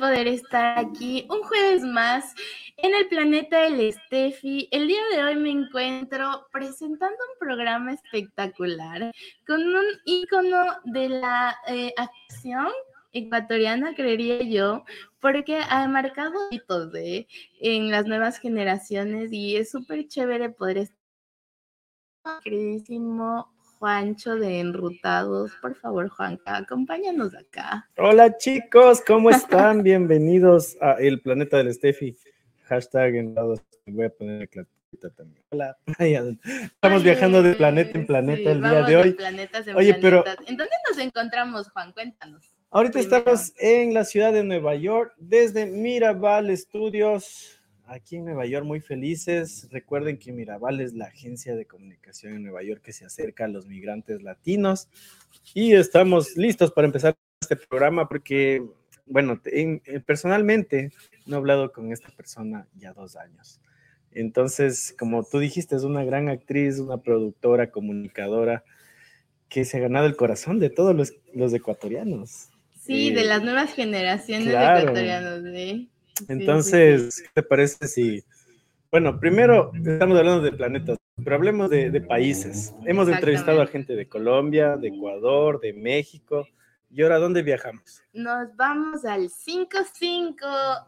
poder estar aquí un jueves más en el planeta del Steffi. El día de hoy me encuentro presentando un programa espectacular con un ícono de la eh, acción ecuatoriana, creería yo, porque ha marcado hitos de, en las nuevas generaciones y es súper chévere poder estar queridísimo Juancho de Enrutados. Por favor, Juanca, acompáñanos acá. Hola chicos, ¿cómo están? Bienvenidos a El Planeta del Steffi. Hashtag Enrutados. Voy a poner la también. Hola. Estamos viajando de planeta en planeta el día de hoy. Oye, pero ¿en dónde nos encontramos, Juan? Cuéntanos. Ahorita estamos en la ciudad de Nueva York, desde Mirabal Studios aquí en Nueva York muy felices. Recuerden que Mirabal es la agencia de comunicación en Nueva York que se acerca a los migrantes latinos y estamos listos para empezar este programa porque, bueno, eh, personalmente no he hablado con esta persona ya dos años. Entonces, como tú dijiste, es una gran actriz, una productora, comunicadora que se ha ganado el corazón de todos los, ecuatorianos. Sí, de eh, las nuevas generaciones de ecuatorianos. ¿eh? Entonces, ¿qué te parece si... Bueno, primero estamos hablando de planetas, pero hablemos de, países. Hemos entrevistado a gente de Colombia, de Ecuador, de México. ¿Y ahora dónde viajamos? Nos vamos al 5-5,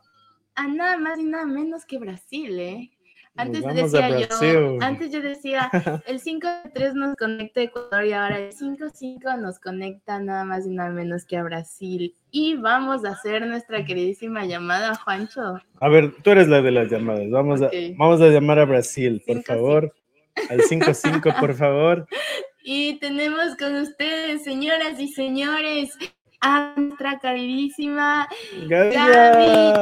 a nada más y nada menos que Brasil, ¿eh? Antes decía yo, antes yo decía, el 5-3 nos conecta a Ecuador y ahora el 5-5 nos conecta nada más y nada menos que a Brasil. Y vamos a hacer nuestra queridísima llamada, Juancho. A ver, tú eres la de las llamadas. Vamos, a, vamos a llamar a Brasil, por favor. Al 5-5, por favor. Y tenemos con ustedes, señoras y señores, a nuestra queridísima Gaby.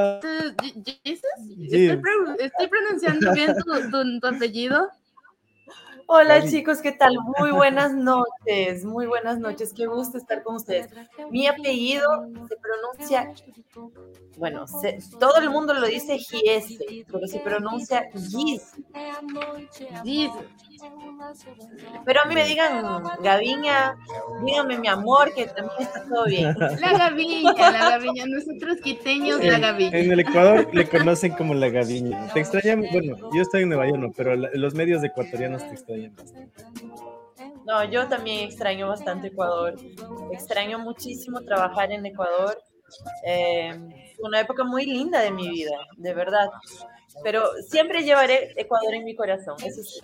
¿Estoy, pronunciando bien tu, apellido? Hola chicos, ¿qué tal? Muy buenas noches, muy buenas noches, qué gusto estar con ustedes. Mi apellido se pronuncia, bueno, todo el mundo lo dice Giese, pero se pronuncia Giz. Giz. Pero a mí me digan Gaviña, díganme mi amor, que también está todo bien. La Gaviña, la Gaviña, nosotros quiteños, la Gaviña. En el Ecuador le conocen como la Gaviña. Te extrañan, bueno, yo estoy en Nueva York, pero los medios ecuatorianos te extrañan No, yo también extraño bastante Ecuador. Extraño muchísimo trabajar en Ecuador. Eh, una época muy linda de mi vida, de verdad pero siempre llevaré Ecuador en mi corazón. Eso sí.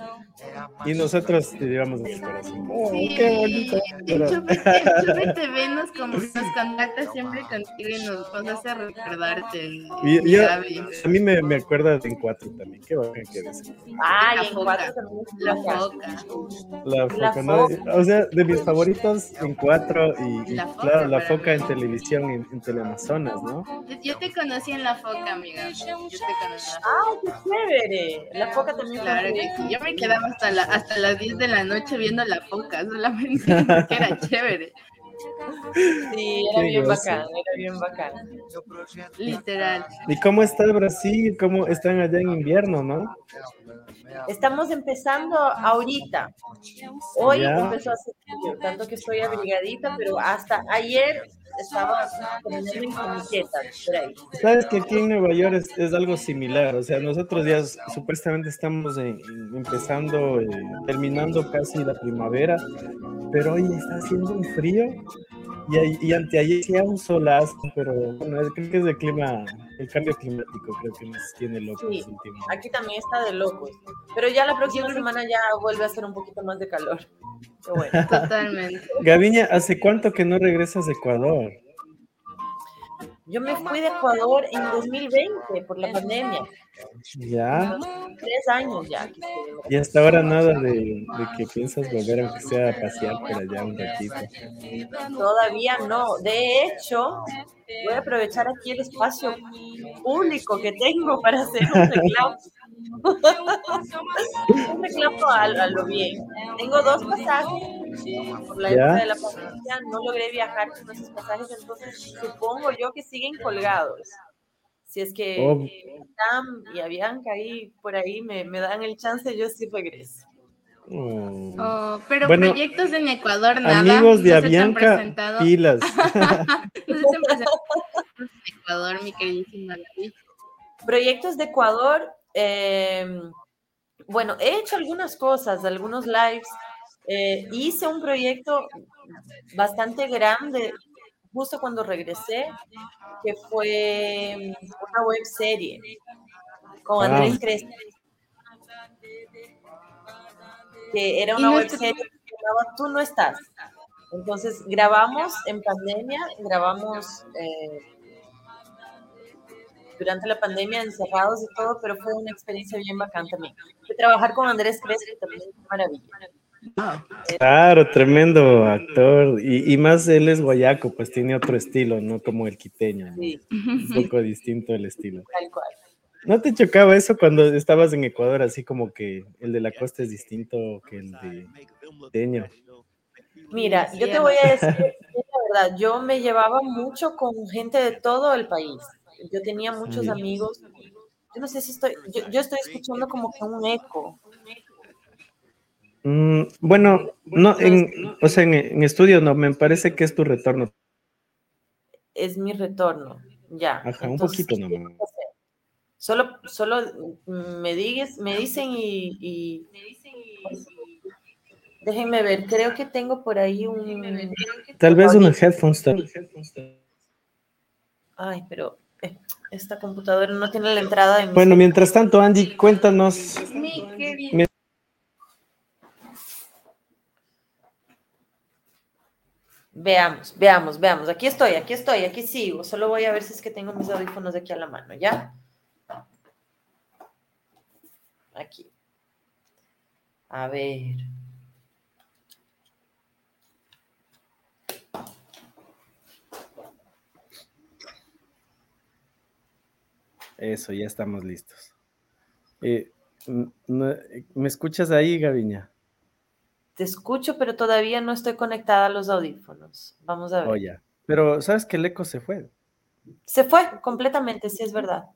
Y nosotros te llevamos en tu corazón. Oh, qué bonito. Chupete TV nos, como, nos contacta siempre contigo y nos, hace recordarte. Y, a mí me, me acuerda de en cuatro también. Qué bacán que eres. Ay, en cuatro también. La foca. La foca, ¿no? O sea, de mis favoritos en cuatro y, la foca, claro, la foca en televisión en, en Teleamazonas, ¿no? Yo te conocí en la foca, amiga. Yo te conocí. Ah, qué chévere! La foca también. Claro que sí. Yo me quedaba hasta, la, hasta las 10 de la noche viendo la foca, solamente porque era chévere. Sí, era bien bacán, era bien bacán. Literal. ¿Y cómo está Brasil? ¿Cómo están allá en invierno, no? Estamos empezando ahorita. Hoy empezó a hacer frío, tanto que estoy abrigadita, pero hasta ayer estaba en Sabes que aquí en Nueva York es, algo similar, o sea, nosotros ya supuestamente estamos empezando, eh, terminando casi la primavera, pero hoy está haciendo un frío y, y anteayer hacía un solazo, pero bueno, creo que es el clima, el cambio climático, creo que nos tiene locos. Sí, aquí también está de locos, pero ya la próxima semana ya vuelve a hacer un poquito más de calor. Bueno. Totalmente. Gaviña, ¿hace cuánto que no regresas a Ecuador? Yo me fui de Ecuador en 2020 por la pandemia. Ya. Tres años ya. Y hasta ahora nada de, que piensas volver, aunque sea a pasear por allá un ratito. Todavía no. De hecho, voy a aprovechar aquí el espacio público que tengo para hacer un reclamo. un reclamo a, lo bien. Tengo dos pasajes por la época de la pandemia, no logré viajar con esos pasajes, entonces supongo yo que siguen colgados. Si es que oh. y a Bianca ahí por ahí me, me dan el chance, yo sí regreso. Oh. oh pero proyectos en Ecuador, nada. Amigos de Avianca, pilas. Ecuador, mi queridísima Proyectos de Ecuador, em, bueno, he hecho algunas cosas, algunos lives. Eh, hice un proyecto bastante grande justo cuando regresé, que fue una web serie con Andrés Crespo que era una web serie que llamaba Tú no estás. Entonces grabamos en pandemia, grabamos eh, durante la pandemia encerrados y todo, pero fue una experiencia bien bacán también. De trabajar con Andrés Crespo también es maravilla. Claro, tremendo actor. Y, y, más él es guayaco, pues tiene otro estilo, no como el quiteño. Un poco distinto el estilo. Tal cual. ¿No te chocaba eso cuando estabas en Ecuador, así como que el de la costa es distinto que el de Teño? Mira, yo te voy a decir la verdad, yo me llevaba mucho con gente de todo el país. Yo tenía muchos amigos. Yo no sé si estoy, yo, estoy escuchando como que un eco. Mm, bueno, no, en, o sea, en, en estudio no, me parece que es tu retorno. Es mi retorno, ya. Ajá, un poquito nomás. Solo, solo me, digas, me dicen y, déjenme ver, creo que tengo por ahí un... Tal vez unos headphones. Ay, pero eh, esta computadora no tiene la entrada de... Bueno, mientras tanto, Andy, cuéntanos... Veamos, veamos, veamos. Aquí estoy, aquí estoy, aquí sigo. Solo voy a ver si es que tengo mis audífonos de aquí a la mano, ¿ya? Aquí. A ver. Eso, ya estamos listos. Eh, ¿Me escuchas ahí, Gaviña? Te escucho, pero todavía no estoy conectada a los audífonos. Vamos a ver. Oye, pero ¿sabes que el eco se fue? Se fue completamente, sí es verdad.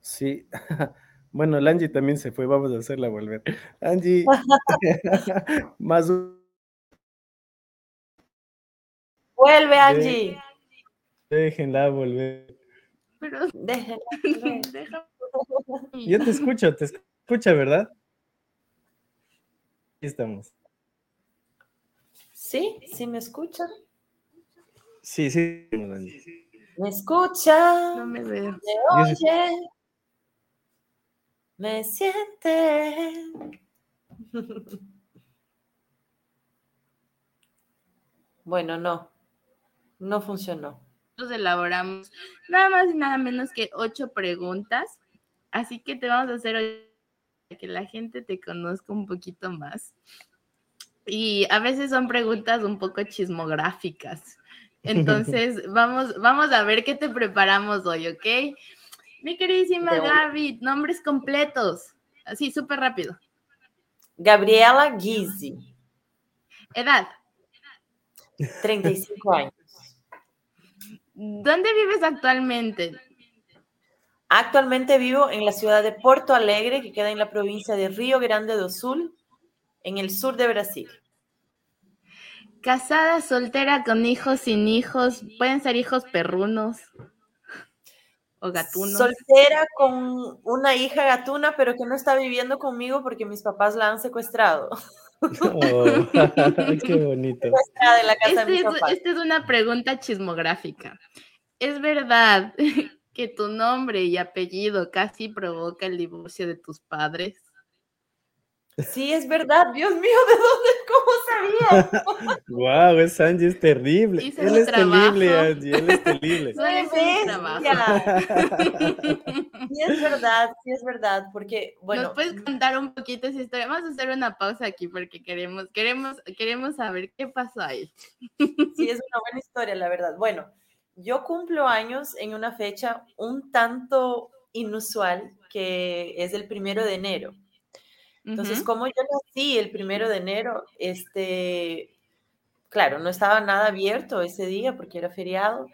Sí, Bueno, el Angie también se fue, vamos a hacerla volver. Angie, más Vuelve, Angie. Déjenla volver. Pero déjenla. Yo te escucho, te escucha, ¿verdad? Aquí estamos. ¿Sí? ¿Sí me escuchan? Sí, sí, ¿Me escucha? No me veo. ¿Me oye? me siente. Bueno, no, no funcionó. Nosotros elaboramos nada más y nada menos que ocho preguntas, así que te vamos a hacer hoy para que la gente te conozca un poquito más. Y a veces son preguntas un poco chismográficas. Entonces, vamos, vamos a ver qué te preparamos hoy, ¿ok? Mi queridísima Gaby, nombres completos. Así, súper rápido. Gabriela Guizzi. Edad. 35 años. ¿Dónde vives actualmente? Actualmente vivo en la ciudad de Porto Alegre, que queda en la provincia de Río Grande do Sul, en el sur de Brasil. Casada, soltera, con hijos, sin hijos, pueden ser hijos perrunos o Soltera con una hija gatuna, pero que no está viviendo conmigo porque mis papás la han secuestrado. Oh, qué bonito. Esta este es una pregunta chismográfica. ¿Es verdad que tu nombre y apellido casi provoca el divorcio de tus padres? Sí, es verdad. Dios mío, ¿de dónde? ¿Cómo sabía? wow, es Angie es terrible. él es terrible, Angie, él es terrible. No es Sí, es verdad, sí es verdad, porque bueno. ¿Nos puedes contar un poquito esa historia? Vamos a hacer una pausa aquí porque queremos, queremos, queremos saber qué pasó ahí. Sí, es una buena historia, la verdad. Bueno, yo cumplo años en una fecha un tanto inusual que es el primero de enero. Entonces, como yo nací el primero de enero, este, claro, no estaba nada abierto ese día porque era feriado.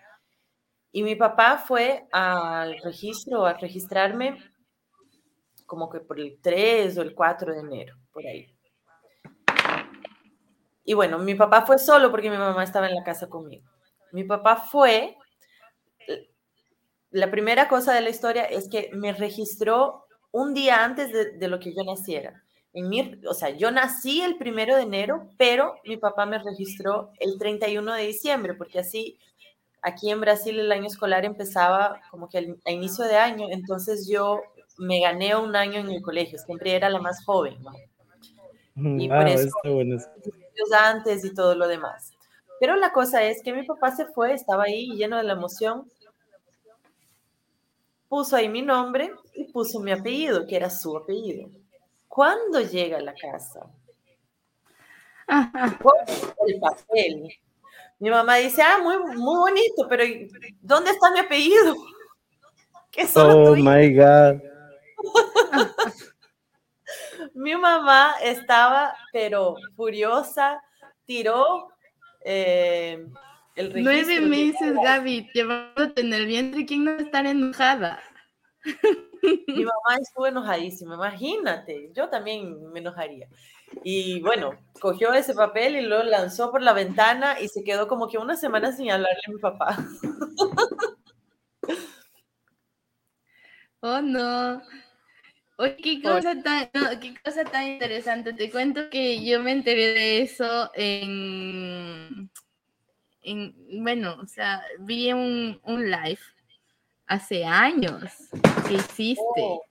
Y mi papá fue al registro, a registrarme como que por el 3 o el 4 de enero, por ahí. y bueno, mi papá fue solo porque mi mamá estaba en la casa conmigo. Mi papá fue, la primera cosa de la historia es que me registró un día antes de, lo que yo naciera. En mi, o sea, yo nací el primero de enero, pero mi papá me registró el 31 de diciembre, porque así aquí en Brasil el año escolar empezaba como que a inicio de año, entonces yo me gané un año en el colegio, siempre era la más joven, Y por eso, bueno. antes y todo lo demás. Pero la cosa es que mi papá se fue, estaba ahí lleno de la emoción, puso ahí mi nombre y puso mi apellido, que era su apellido. Cuando llega a la casa, el papel, mi mamá dice, ah, muy, muy bonito, pero ¿dónde está mi apellido? ¿Qué oh my God. mi mamá estaba, pero furiosa, tiró eh, el Nueve meses, Gaby, llevándote en el vientre, ¿quién no estar enojada? Mi mamá estuvo enojadísima, imagínate, yo también me enojaría. Y bueno, cogió ese papel y lo lanzó por la ventana y se quedó como que una semana sin hablarle a mi papá. Oh, no. Oye, qué cosa, tan, qué cosa tan interesante. Te cuento que yo me enteré de eso en, en bueno, o sea, vi un, un live hace años que hiciste, oh.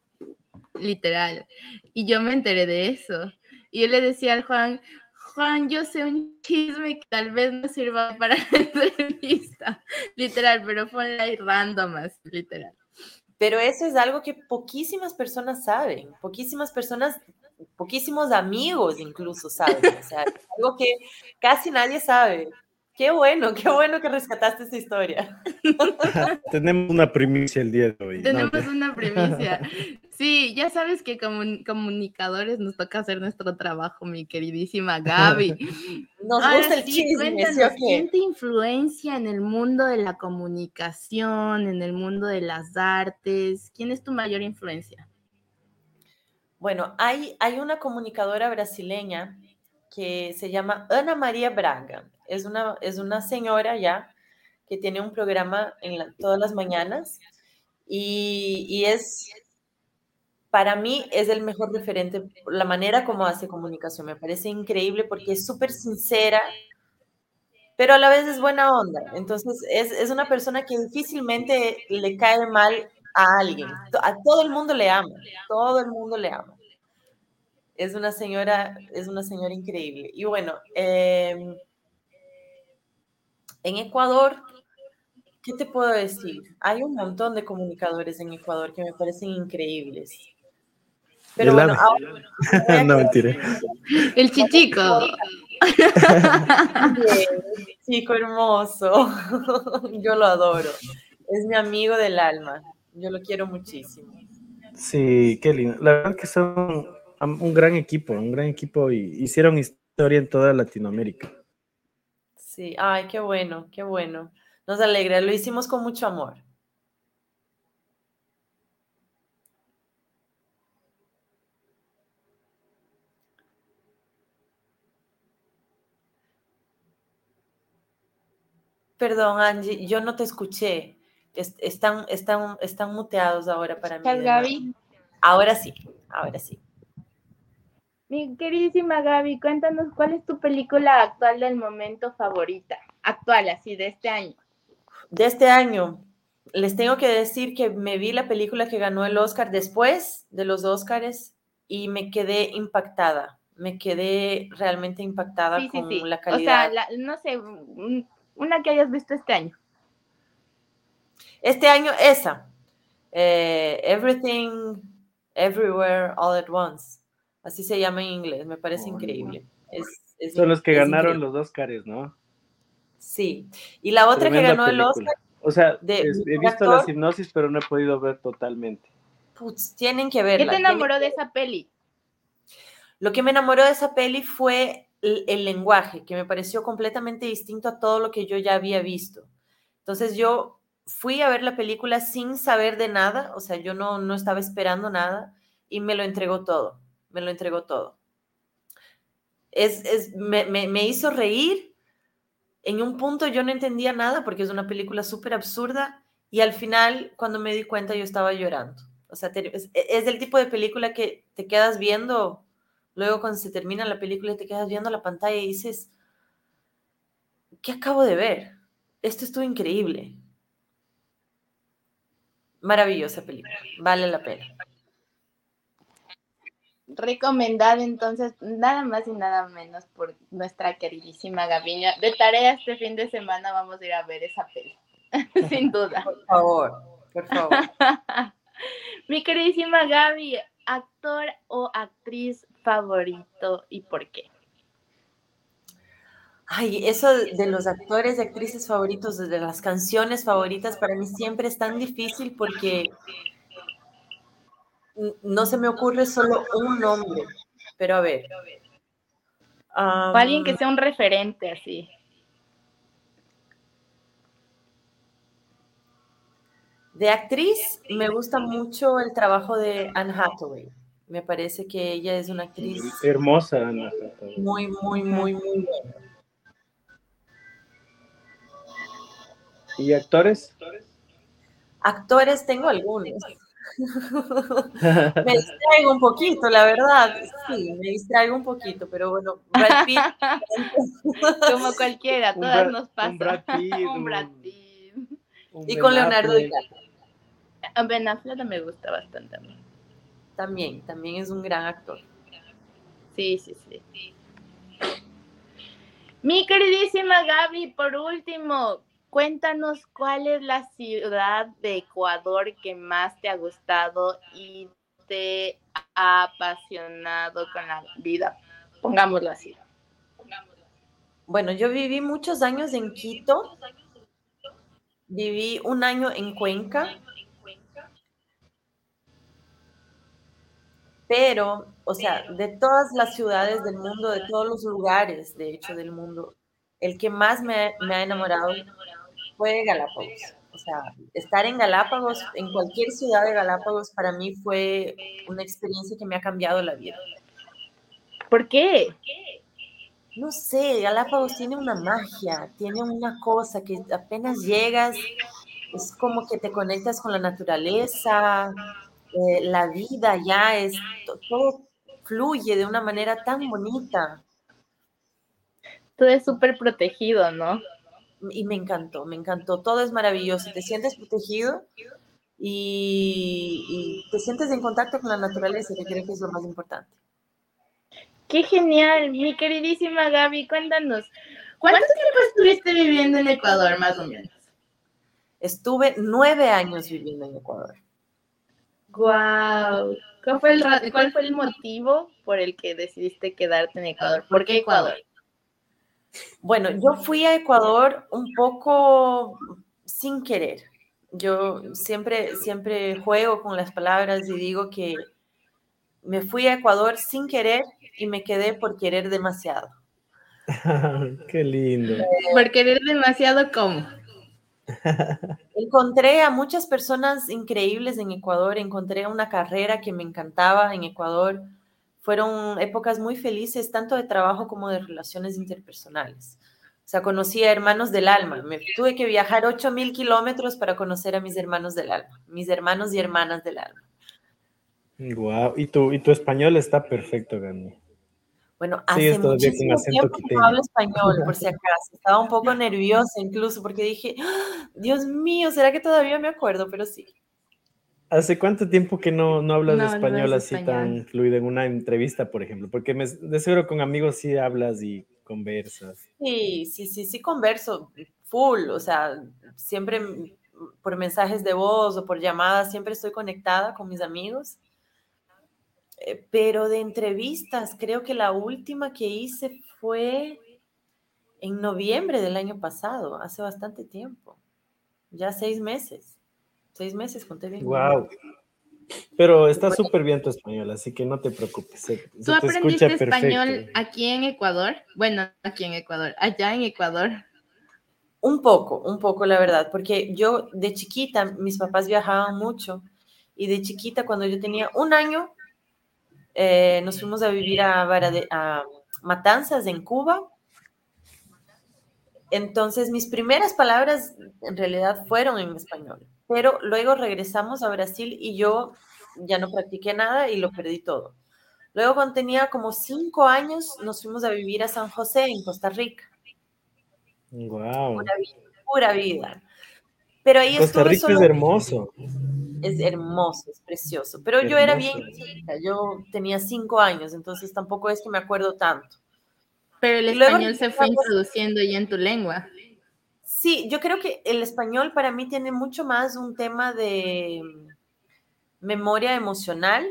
literal. Y yo me enteré de eso. Y yo le decía al Juan, Juan, yo sé un chisme que tal vez no sirva para la entrevista, literal, pero fue ahí random, literal. Pero eso es algo que poquísimas personas saben, poquísimas personas, poquísimos amigos incluso saben, o sea, algo que casi nadie sabe. Qué bueno, qué bueno que rescataste esta historia. Tenemos una primicia el día de hoy. Tenemos una primicia. Sí, ya sabes que como comunicadores nos toca hacer nuestro trabajo, mi queridísima Gaby. Nos gusta el chisme, ¿quién te influencia en el mundo de la comunicación, en el mundo de las artes? ¿Quién es tu mayor influencia? Bueno, hay, hay una comunicadora brasileña que se llama Ana María Braga es una, es una señora ya que tiene un programa en todas las mañanas y, es, para mí es el mejor referente, la manera como hace comunicación, me parece increíble porque es súper sincera, pero a la vez es buena onda. Entonces es, es, una persona que difícilmente le cae mal a alguien. A todo el mundo le ama, todo el mundo le ama. Es una señora, es una señora increíble. Y bueno, eh, en Ecuador, ¿qué te puedo decir? Hay un montón de comunicadores en Ecuador que me parecen increíbles. Pero bueno, no, mentira. El chichico. chico hermoso. Yo lo adoro. Es mi amigo del alma. Yo lo quiero muchísimo. Sí, qué lindo. La verdad que son un gran equipo, un gran equipo y hicieron historia en toda Latinoamérica. Sí, ay, qué bueno, qué bueno. Nos alegra, lo hicimos con mucho amor. Perdón, Angie, yo no te escuché. están, están, están muteados ahora para mí. Gaby? Ahora sí, ahora sí. Mi queridísima Gaby, cuéntanos cuál es tu película actual del momento favorita, actual, así, de este año. De este año, les tengo que decir que me vi la película que ganó el Oscar después de los Oscars y me quedé impactada, me quedé realmente impactada con la calidad. O sea, no sé, una que hayas visto este año. Este año, esa, eh, Everything, Everywhere, All at Once. Así se llama en inglés, me parece increíble. Son los que ganaron los Oscars, ¿no? Sí. Y la otra que ganó el Oscar. O sea, he visto la hipnosis, pero no he podido ver totalmente. Putz, tienen que verla. ¿Qué te enamoró de esa peli? Lo que me enamoró de esa peli fue el, lenguaje, que me pareció completamente distinto a todo lo que yo ya había visto. Entonces yo fui a ver la película sin saber de nada, o sea, yo no, no estaba esperando nada y me lo entregó todo me lo entregó todo. es, me, me, hizo reír. En un punto yo no entendía nada porque es una película súper absurda y al final cuando me di cuenta yo estaba llorando. O sea, es, es del tipo de película que te quedas viendo, luego cuando se termina la película te quedas viendo la pantalla y dices, ¿qué acabo de ver? Esto estuvo increíble. Maravillosa película, vale la pena. Recomendada entonces, nada más y nada menos por nuestra queridísima Gaviña. De tarea este fin de semana vamos a ir a ver esa peli, sin duda. Por favor, por favor. Mi queridísima Gaby, actor o actriz favorito y por qué. Ay, eso de los actores y actrices favoritos, de las canciones favoritas, para mí siempre es tan difícil porque no se me ocurre solo un nombre, pero a ver. o alguien que sea un referente así. De actriz, me gusta mucho el trabajo de Anne Hathaway. Me parece que ella es una actriz. Hermosa, Anne Hathaway. Muy, muy, muy, muy buena. ¿Y actores? Actores tengo algunos. me distraigo un poquito, la verdad. Sí, me distraigo un poquito, pero bueno, Brad Pitt. Como cualquiera, todas nos pasa. Un Brad Pitt. un Brad Pitt. y con Leonardo DiCaprio. Ben Affleck me gusta bastante a mí. También, también es un gran actor. Sí, sí, sí. Mi queridísima Gaby, por último, Cuéntanos cuál es la ciudad de Ecuador que más te ha gustado y te ha apasionado con la vida. Pongámoslo así. Bueno, yo viví muchos años en Quito. Viví un año en Cuenca. Pero, o sea, de todas las ciudades del mundo, de todos los lugares, de hecho, del mundo, el que más me, me ha enamorado fue Galápagos. O sea, estar en Galápagos, en cualquier ciudad de Galápagos, para mí fue una experiencia que me ha cambiado la vida. ¿Por qué? No sé, Galápagos tiene una magia, tiene una cosa que apenas llegas, es como que te conectas con la naturaleza, eh, la vida ya es, todo fluye de una manera tan bonita. Todo es súper protegido, ¿no? Y me encantó, me encantó. Todo es maravilloso. Te sientes protegido y, te sientes en contacto con la naturaleza, que creo que es lo más importante. Qué genial, mi queridísima Gaby, cuéntanos, ¿cuánto tiempo estuviste viviendo en Ecuador, más o menos? Estuve nueve años viviendo en Ecuador. Wow. ¿Cuál fue el, cuál fue el motivo por el que decidiste quedarte en Ecuador? ¿Por qué Ecuador? Bueno, yo fui a Ecuador un poco sin querer. Yo siempre, siempre juego con las palabras y digo que me fui a Ecuador sin querer y me quedé por querer demasiado. Qué lindo. Por querer demasiado, ¿cómo? Encontré a muchas personas increíbles en Ecuador, encontré una carrera que me encantaba en Ecuador fueron épocas muy felices, tanto de trabajo como de relaciones interpersonales. O sea, conocí a hermanos del alma. Me tuve que viajar 8000 kilómetros para conocer a mis hermanos del alma, mis hermanos y hermanas del alma. Wow, y tu, y tu español está perfecto, Gani. Bueno, hace muchísimo tiempo que no hablo español, por si acaso. Estaba un poco nerviosa incluso porque dije, ¡Ah! Dios mío, ¿será que todavía me acuerdo? Pero sí. ¿Hace cuánto tiempo que no, no hablas de español así tan fluido en una entrevista, por ejemplo? Porque me, de seguro con amigos sí hablas y conversas. Sí, sí, sí, sí converso full, o sea, siempre por mensajes de voz o por llamadas, siempre estoy conectada con mis amigos. Eh, pero de entrevistas, creo que la última que hice fue en noviembre del año pasado, hace bastante tiempo, ya seis meses. Seis meses, conté bien. Wow. Pero está súper bien tu español, así que no te preocupes. ¿Tú aprendiste español aquí en Ecuador? Bueno, aquí en Ecuador, allá en Ecuador. Un poco, un poco, la verdad, porque yo de chiquita, mis papás viajaban mucho y de chiquita, cuando yo tenía un año, eh, nos fuimos a vivir a, matanzas en Cuba. Entonces, mis primeras palabras en realidad fueron en español, pero luego regresamos a Brasil y yo ya no practiqué nada y lo perdí todo. Luego, cuando tenía como cinco años, nos fuimos a vivir a San José, en Costa Rica. Wow. Pura vida. Pura vida. Pero ahí Costa Rica es hermoso. Es hermoso, es precioso. Pero yo era bien chica, yo tenía cinco años, entonces tampoco es que me acuerdo tanto. Pero el español se fue introduciendo ya en tu lengua. Sí, yo creo que el español para mí tiene mucho más un tema de memoria emocional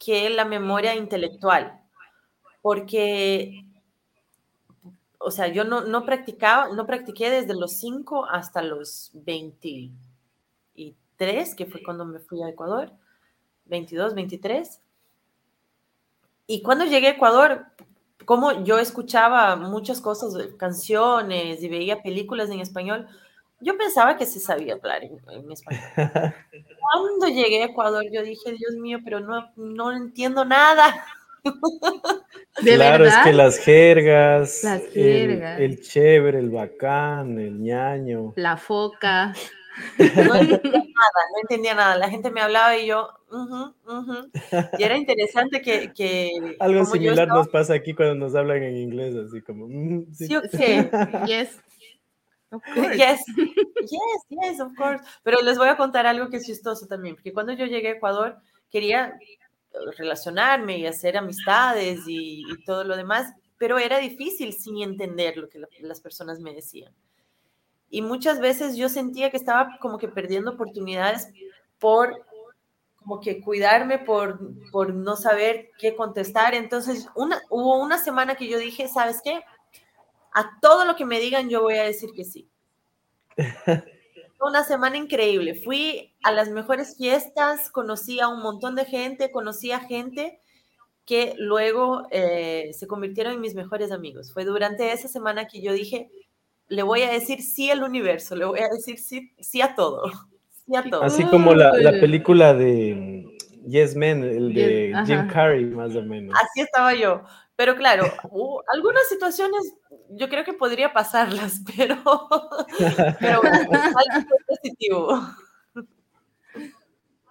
que la memoria intelectual, porque, o sea, yo no, no practicaba, no practiqué desde los 5 hasta los 23, que fue cuando me fui a Ecuador, 22, 23. Y cuando llegué a Ecuador, como yo escuchaba muchas cosas, canciones y veía películas en español, yo pensaba que se sabía hablar en, español. Cuando llegué a Ecuador, yo dije, Dios mío, pero no, no entiendo nada. claro, es que las jergas, El, chévere, el bacán, el ñaño. La foca. No entendía nada, no entendía nada. La gente me hablaba y yo, y era interesante que... que Algo similar nos pasa aquí cuando nos hablan en inglés, así como... sí, sí, sí. yes. Yes, yes, yes, of course. Pero les voy a contar algo que es chistoso también, porque cuando yo llegué a Ecuador quería relacionarme y hacer amistades y, todo lo demás, pero era difícil sin entender lo que las personas me decían. Y muchas veces yo sentía que estaba como que perdiendo oportunidades por como que cuidarme por, por no saber qué contestar. Entonces, una, hubo una semana que yo dije, ¿sabes qué? A todo lo que me digan yo voy a decir que sí. Una semana increíble. Fui a las mejores fiestas, conocí a un montón de gente, conocí a gente que luego eh, se convirtieron en mis mejores amigos. Fue durante esa semana que yo dije, le voy a decir sí al universo, le voy a decir sí, sí a todo. Sí a todo. Así como la, la película de Yes Men, el de Jim Carrey, más o menos. Así estaba yo. Pero claro, algunas situaciones yo creo que podría pasarlas, pero, pero algo positivo.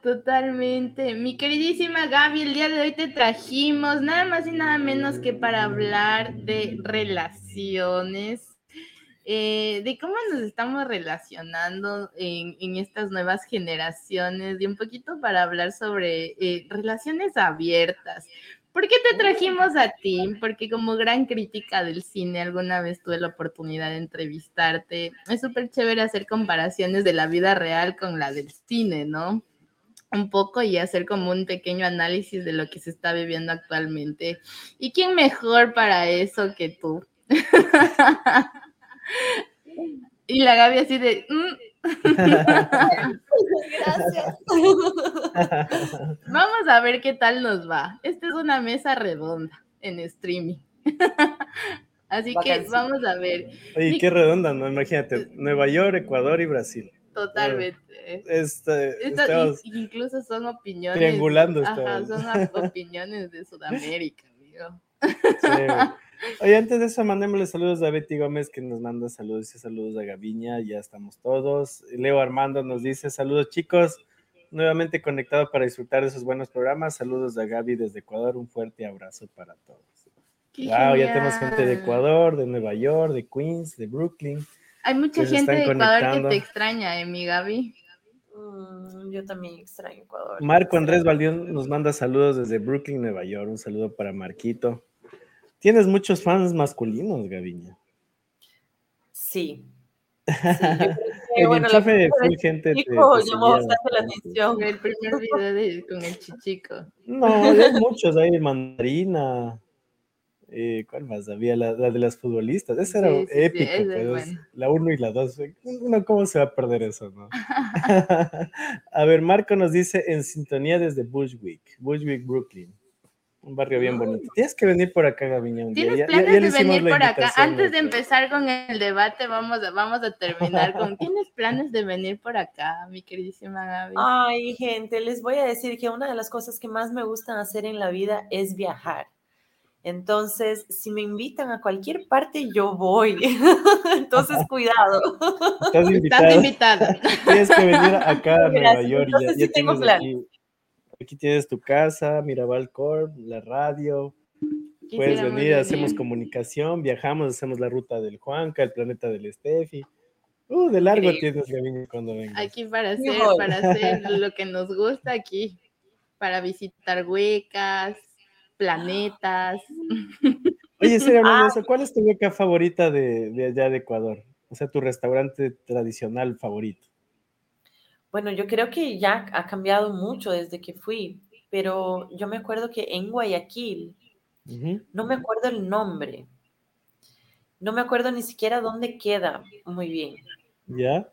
Totalmente. Mi queridísima Gaby, el día de hoy te trajimos nada más y nada menos que para hablar de relaciones, eh, de cómo nos estamos relacionando en, en, estas nuevas generaciones y un poquito para hablar sobre eh, relaciones abiertas. ¿Por qué te trajimos a ti? Porque como gran crítica del cine, alguna vez tuve la oportunidad de entrevistarte. Es súper chévere hacer comparaciones de la vida real con la del cine, ¿no? Un poco y hacer como un pequeño análisis de lo que se está viviendo actualmente. ¿Y quién mejor para eso que tú? y la Gaby así de... Mm, Gracias. Vamos a ver qué tal nos va. Esta es una mesa redonda en streaming. Así que vamos a ver. Oye, qué redonda, ¿no? Imagínate, Nueva York, Ecuador y Brasil. Totalmente. Este, incluso son opiniones. Triangulando. son opiniones de Sudamérica, amigo. Oye, antes de eso, mandémosle saludos a Betty Gómez que nos manda saludos y saludos a Gaviña, ya estamos todos. Leo Armando nos dice saludos chicos, nuevamente conectado para disfrutar de esos buenos programas. Saludos a Gaby desde Ecuador, un fuerte abrazo para todos. wow, ya tenemos gente de Ecuador, de Nueva York, de Queens, de Brooklyn. Hay mucha gente de Ecuador que te extraña, ¿eh, mi Gaby? Mm, yo también extraño Ecuador. Marco Andrés Valdión nos manda saludos desde Brooklyn, Nueva York. Un saludo para Marquito. Tienes muchos fans masculinos, Gaviña. Sí. el bueno, fue gente chico llamó bastante la atención. El primer video con el chichico. No, hay muchos, hay mandarina. Eh, ¿Cuál más? Había la, de las futbolistas. Esa era épico. Pues, la uno y la dos. Uno, ¿cómo se va a perder eso? No? a ver, Marco nos dice en sintonía desde Bushwick, Bushwick, Brooklyn. Un barrio bien bonito. Tienes que venir por acá, Gaviñón. Tienes planes de venir por acá. Antes de empezar con el debate, vamos a, vamos a terminar con. ¿Tienes planes de venir por acá, mi queridísima Gaby? Ay, gente, les voy a decir que una de las cosas que más me gustan hacer en la vida es viajar. Entonces, si me invitan a cualquier parte, yo voy. Entonces, cuidado. Estás invitada. Estás invitada. Tienes que venir acá a Nueva. York. Ya, Entonces, ya sí tengo plan. aquí, aquí tienes tu casa, Mirabal Corp, la radio. Puedes venir, hacemos comunicación, viajamos, hacemos la ruta del Juanca, el planeta del Steffi. Uh, de largo Increíble. tienes, Gaviña, cuando vengas. Aquí para hacer, para hacer lo que nos gusta aquí, para visitar huecas, planetas. Oye, serio, Ah. eso, ¿cuál es tu beca favorita de, de allá de Ecuador? O sea, tu restaurante tradicional favorito. Bueno, yo creo que ya ha cambiado mucho desde que fui, pero yo me acuerdo que en Guayaquil, no me acuerdo el nombre, no me acuerdo ni siquiera dónde queda muy bien, ¿Ya?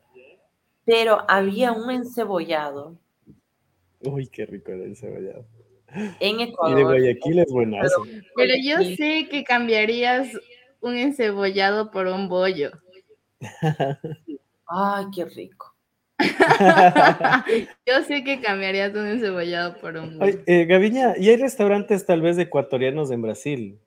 pero había un encebollado Uy, qué rico el cebollado. en Y de Ecuador. Guayaquil es buenazo. Pero yo sé que cambiarías un encebollado por un bollo. Ay, qué rico. Yo sé que cambiarías un encebollado por un eh, Gaviña, ¿y hay restaurantes tal vez ecuatorianos en Brasil?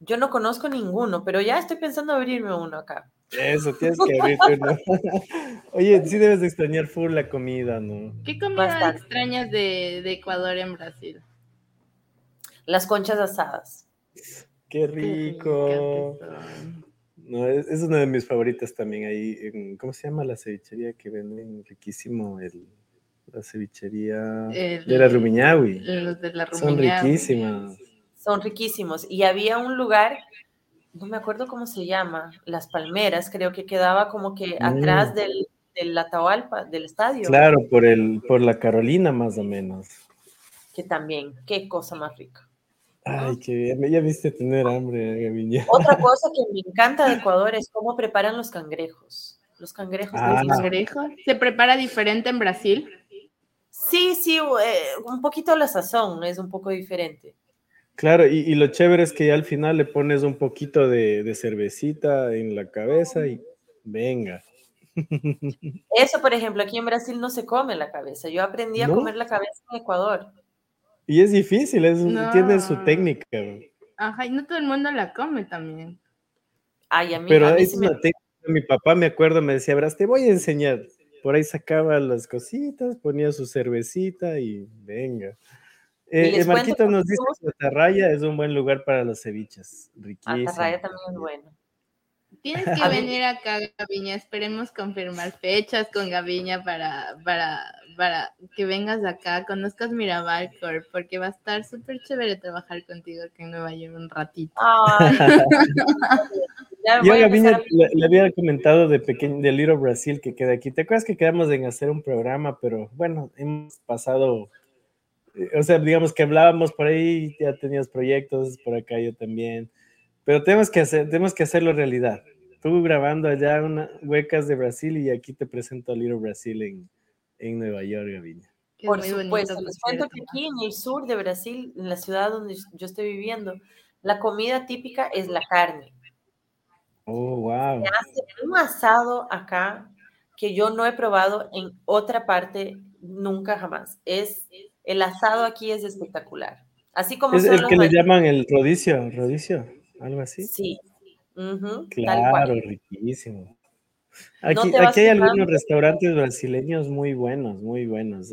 Yo no conozco ninguno, pero ya estoy pensando abrirme uno acá. Eso, tienes que abrirte uno. Oye, sí debes de extrañar full la comida, ¿no? ¿Qué comida Bastante. extrañas de, de Ecuador en Brasil? Las conchas asadas. Qué Qué rico. No, es, es una de mis favoritas también ahí. en- ¿Cómo se llama la cevichería que venden riquísimo? El, la cevichería El- de la Rumiñahui. Los de la Son riquísimas. Son riquísimos. Y había un lugar, no me acuerdo cómo se llama, Las Palmeras, creo que quedaba como que Mm. atrás del, del Atahualpa, del estadio. Claro, por el, por la Carolina más o menos. Que también, qué cosa más rica. Ay, qué bien. Me- Ya viste tener hambre, Gaviña. Otra cosa que me encanta de Ecuador es cómo preparan los cangrejos. Los cangrejos. Ah. deliciosos. ¿Cangrejo? ¿Se prepara diferente en Brasil? Sí, sí, eh, un poquito la sazón es un poco diferente. Claro, y, y lo chévere es que ya al final le pones un poquito de, de cervecita en la cabeza y venga. Eso, por ejemplo, aquí en Brasil no se come la cabeza. Yo aprendí a ¿No? comer la cabeza en Ecuador. Y es difícil, es, No. tiene su técnica. Ajá, y no todo el mundo la come también. Ay, a mí, Pero a mí es sí me- una técnica. Mi papá, me acuerdo, me decía, verás, te voy a enseñar. Por ahí sacaba las cositas, ponía su cervecita y venga. Eh, les eh, Marquito nos dice que Atarraya es un buen lugar para los ceviches. Riquísimo. Atarraya también es bueno. Tienes que venir acá, Gaviña. Esperemos confirmar fechas con Gaviña para, para, para que vengas acá, conozcas Mirabal Corp, porque va a estar súper chévere trabajar contigo aquí en Nueva York un ratito. Yo a Gaviña le había comentado de pequeño, de Little Brasil que queda aquí. ¿Te acuerdas que quedamos en hacer un programa? Pero bueno, hemos pasado, eh, o sea, digamos que hablábamos por ahí, ya tenías proyectos, por acá yo también. Pero tenemos que hacer, tenemos que hacerlo realidad. Tú grabando allá una huecas de Brasil y aquí te presento a Little Brasil en, en Nueva York, Gaviña. Por supuesto, les cuento que aquí en el sur de Brasil, en la ciudad donde yo estoy viviendo, la comida típica es la carne. Oh, wow. Se hace un asado acá que yo no he probado en otra parte nunca jamás. Es el asado aquí es espectacular. Así como Es el que le llaman el rodicio, rodicio, algo así. Sí. Claro, riquísimo. Aquí, aquí hay algunos restaurantes brasileños muy buenos, muy buenos.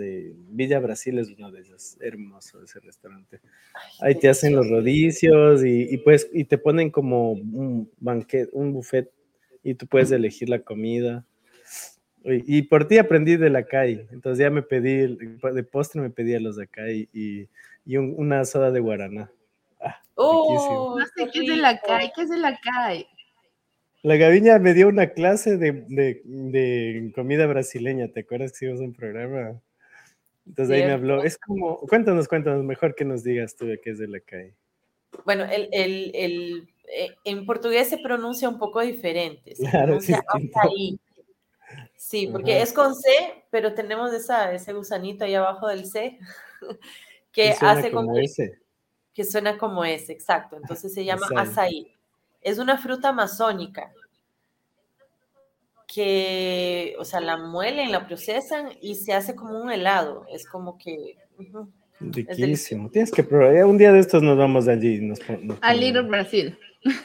Villa Brasil es uno de ellos. Hermoso ese restaurante. Ay, Ahí te hacen los rodicios y, y, pues, y te ponen como un banquete, un buffet y tú puedes elegir la comida. Y, y por ti aprendí de la calle. Entonces ya me pedí, de postre me pedí a los de acá y, y- y un- una soda de guaraná. Oh, No sé qué es el rico. acai, qué es el acai. La Gaviña me dio una clase de, de- de comida brasileña, ¿te acuerdas que hicimos un programa? Entonces ahí me habló, es como, cuéntanos, cuéntanos, mejor que nos digas tú de qué es de la calle. Bueno, el, el- el- eh, en portugués se pronuncia un poco diferente. Se Claro, pronuncia açaí. Sí, porque Ajá. es con C, pero tenemos esa, ese gusanito ahí abajo del C que hace como como, ese. Que suena como ese, exacto. Entonces se llama açaí. Es una fruta amazónica que, o sea, la muelen, la procesan y se hace como un helado. Es como que, ujú, Riquísimo. Tienes que probar. Un día de estos nos vamos allí. Nos, a Little Brasil.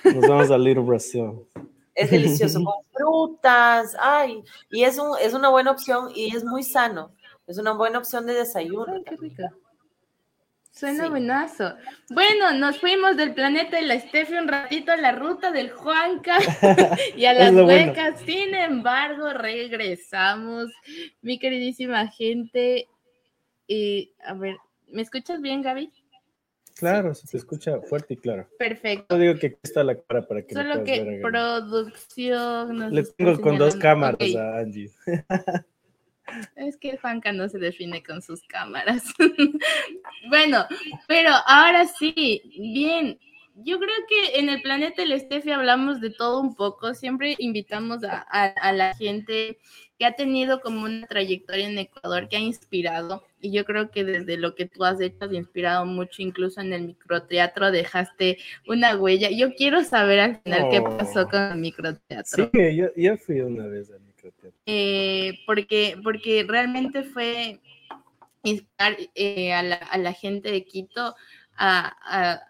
Nos vamos a Little Brasil. Es delicioso, con frutas, ay, y es, un, es una buena opción y es muy sano. Es una buena opción de desayuno. Ay, qué rica. Suena buenazo. Bueno, nos fuimos del planeta de la Estefi un ratito a la ruta del Juanca y a las huecas. Sin embargo, regresamos. Mi queridísima gente. Y a ver, ¿me escuchas bien, Gaby? Claro, se te escucha fuerte y claro. Perfecto. Yo digo que aquí está la cara para que Solo que producción. Le tengo con dos cámaras a Angie. Es que Juanca no se define con sus cámaras. bueno, pero ahora sí, bien. Yo creo que en el planeta del Estefi hablamos de todo un poco. Siempre invitamos a, la gente que ha tenido como una trayectoria en Ecuador, que ha inspirado. Y yo creo que desde lo que tú has hecho has inspirado mucho, incluso en el microteatro dejaste una huella. Yo quiero saber al final qué pasó oh. con el microteatro. Sí, yo, yo fui una vez al eh, porque, porque realmente fue inspirar eh, a, la, gente de Quito a,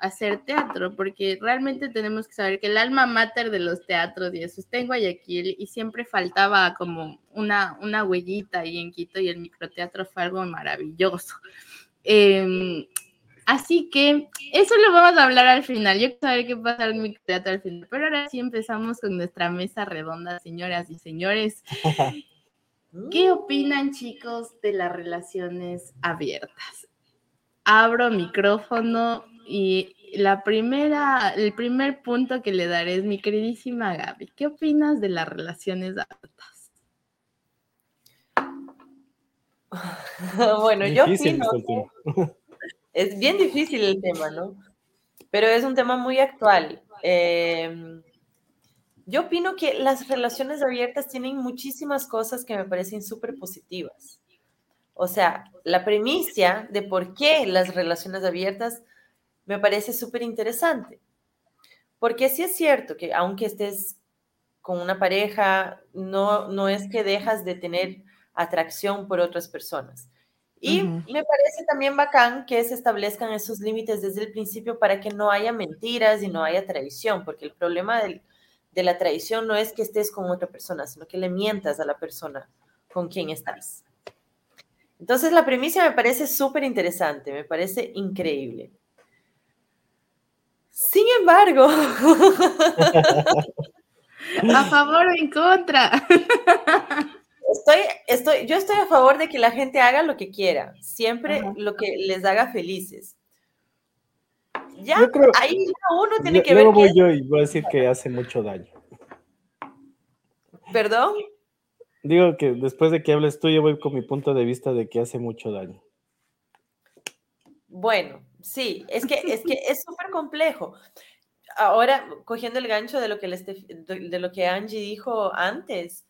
hacer teatro, porque realmente tenemos que saber que el alma mater de los teatros y eso está en Guayaquil y siempre faltaba como una, una huellita ahí en Quito y el microteatro fue algo maravilloso. Em, Así que eso lo vamos a hablar al final. Yo quiero saber qué pasa en mi teatro al final. Pero ahora sí empezamos con nuestra mesa redonda, señoras y señores. ¿Qué opinan, chicos, de las relaciones abiertas? Abro micrófono y la primera, el primer punto que le daré es mi queridísima Gaby. ¿Qué opinas de las relaciones abiertas? bueno, yo opino es bien difícil el tema, ¿no? Pero es un tema muy actual. Em, yo opino que las relaciones abiertas tienen muchísimas cosas que me parecen súper positivas. O sea, la premisa de por qué las relaciones abiertas me parece súper interesante. Porque sí es cierto que aunque estés con una pareja, no, no es que dejas de tener atracción por otras personas. Y me parece también bacán que se establezcan esos límites desde el principio para que no haya mentiras y no haya traición, porque el problema de la traición no es que estés con otra persona, sino que le mientas a la persona con quien estás. Entonces la premisa me parece súper interesante, me parece increíble. Sin embargo... a favor o en contra. Estoy, yo estoy a favor de que la gente haga lo que quiera, siempre lo que les haga felices. Ya, ahí uno tiene que ver. voy yo y voy a decir que hace mucho daño. ¿Perdón? Digo que después de que hables tú, yo voy con mi punto de vista de que hace mucho daño. Bueno, sí, es que es que es súper complejo. Ahora, cogiendo el gancho de lo que, de lo que Angie dijo antes,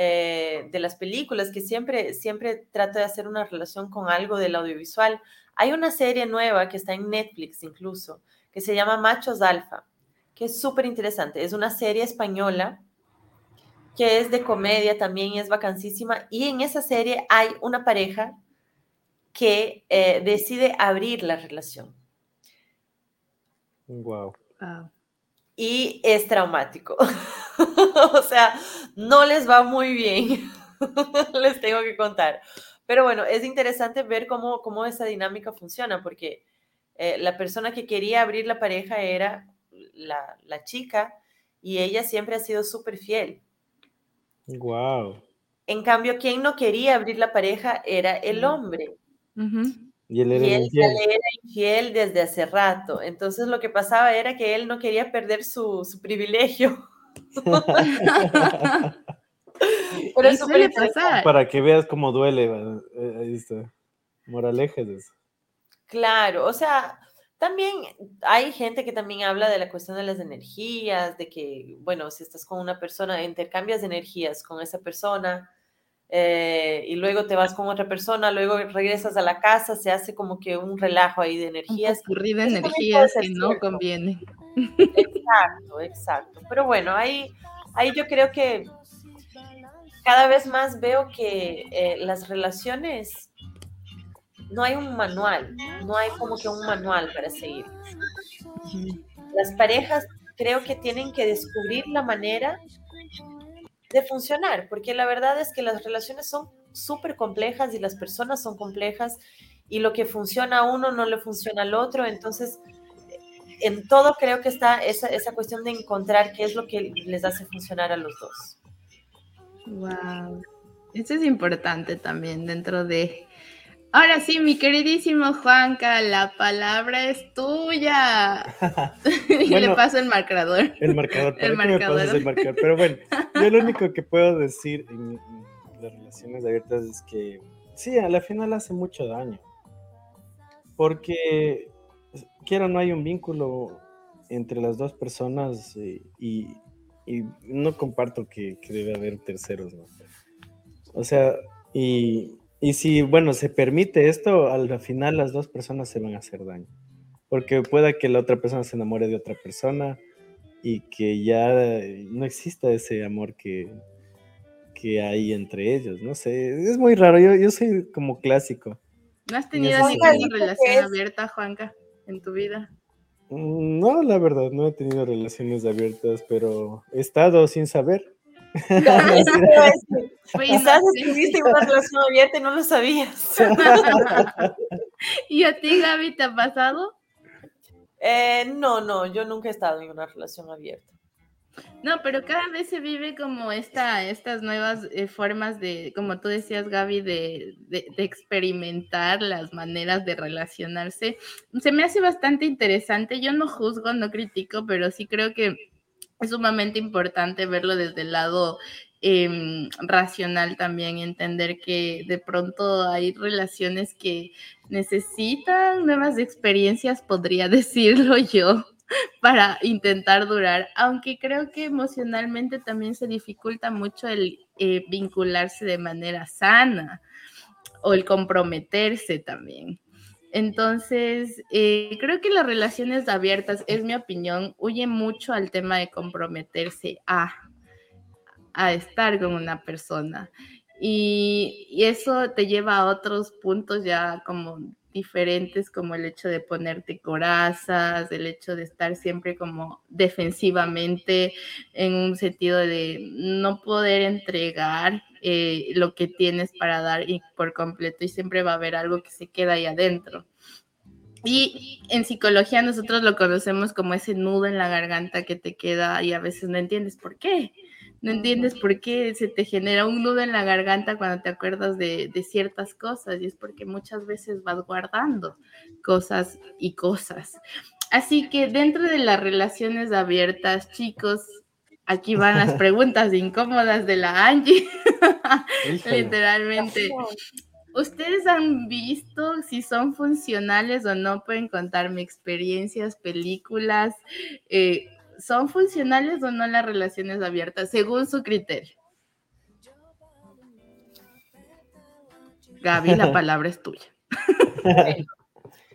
eh, de las películas, que siempre, siempre trata de hacer una relación con algo del audiovisual. Hay una serie nueva que está en Netflix incluso, que se llama Machos Alfa, que es súper interesante. Es una serie española que es de comedia también y es vacancísima. Y en esa serie hay una pareja que eh, decide abrir la relación. Wow y es traumático. o sea, no les va muy bien, les tengo que contar. Pero bueno, es interesante ver cómo, cómo esa dinámica funciona, porque eh, la persona que quería abrir la pareja era la, la chica y ella siempre ha sido súper fiel. Wow. En cambio, quien no quería abrir la pareja era el hombre. Y él era, infiel. desde hace rato. Entonces lo que pasaba era que él no quería perder su, privilegio. Pero eso suele pasar. Para que veas cómo duele. Eh, ahí está. Moralejas eso. Claro, o sea, también hay gente que también habla de la cuestión de las energías, de que, bueno, si estás con una persona, intercambias energías con esa persona, eh, y luego te vas con otra persona, luego regresas a la casa, se hace como que un relajo ahí de energías. Un de energías que no conviene. Exacto, exacto. Pero bueno, ahí, ahí yo creo que cada vez más veo que eh, las relaciones no hay un manual, no hay como que un manual para seguir. Las parejas creo que tienen que descubrir la manera de funcionar, porque la verdad es que las relaciones son súper complejas y las personas son complejas y lo que funciona a uno no le funciona al otro, entonces en todo creo que está esa, esa cuestión de encontrar qué es lo que les hace funcionar a los dos. Wow, eso es importante también dentro de... Ahora sí, mi queridísimo Juanca, la palabra es tuya. y le paso el marcador. El marcador, el marcador. el marcador. Pero bueno, yo lo único que puedo decir en, las relaciones abiertas es que sí, a la final hace mucho daño. Porque quiero no hay un vínculo entre las dos personas eh, y, no comparto que, debe haber terceros, ¿no? O sea, y, y, si, bueno, se permite esto, al final las dos personas se van a hacer daño. Porque pueda que la otra persona se enamore de otra persona y que ya no exista ese amor que, que hay entre ellos, no sé, es muy raro, yo, yo soy como clásico. ¿No has tenido ninguna relación abierta, Juanca, en tu vida? Mm, no, la verdad, no he tenido relaciones abiertas, pero he estado sin saber. Quizás estuviste en una relación abierta y no lo sabías. ¿Y a ti, Gaby, te ha pasado? Eh, no, no, yo nunca he estado en una relación abierta. No, pero cada vez se vive como esta, estas nuevas eh, formas de, como tú decías, Gaby, de, de, experimentar las maneras de relacionarse. Se me hace bastante interesante. Yo no juzgo, no critico, pero sí creo que es sumamente importante verlo desde el lado em, racional también, entender que de pronto hay relaciones que necesitan nuevas experiencias, podría decirlo yo para intentar durar, aunque creo que emocionalmente también se dificulta mucho el eh, vincularse de manera sana o el comprometerse también. Entonces, eh, creo que las relaciones abiertas, es mi opinión, huyen mucho al tema de comprometerse a, a estar con una persona. Y, y, eso te lleva a otros puntos ya como diferentes como el hecho de ponerte corazas, el hecho de estar siempre como defensivamente en un sentido de no poder entregar eh, lo que tienes para dar y por completo y siempre va a haber algo que se queda ahí adentro. Y en psicología nosotros lo conocemos como ese nudo en la garganta que te queda y a veces no entiendes por qué no entiendes por qué se te genera un nudo en la garganta cuando te acuerdas de, ciertas cosas y es porque muchas veces vas guardando cosas y cosas. Así que dentro de las relaciones abiertas, chicos, aquí van las preguntas incómodas de la Angie. Literalmente. ¿Ustedes han visto si son funcionales o no? Pueden contarme experiencias, películas, eh, ¿son funcionales o no las relaciones abiertas según su criterio? Gaby, la palabra es tuya.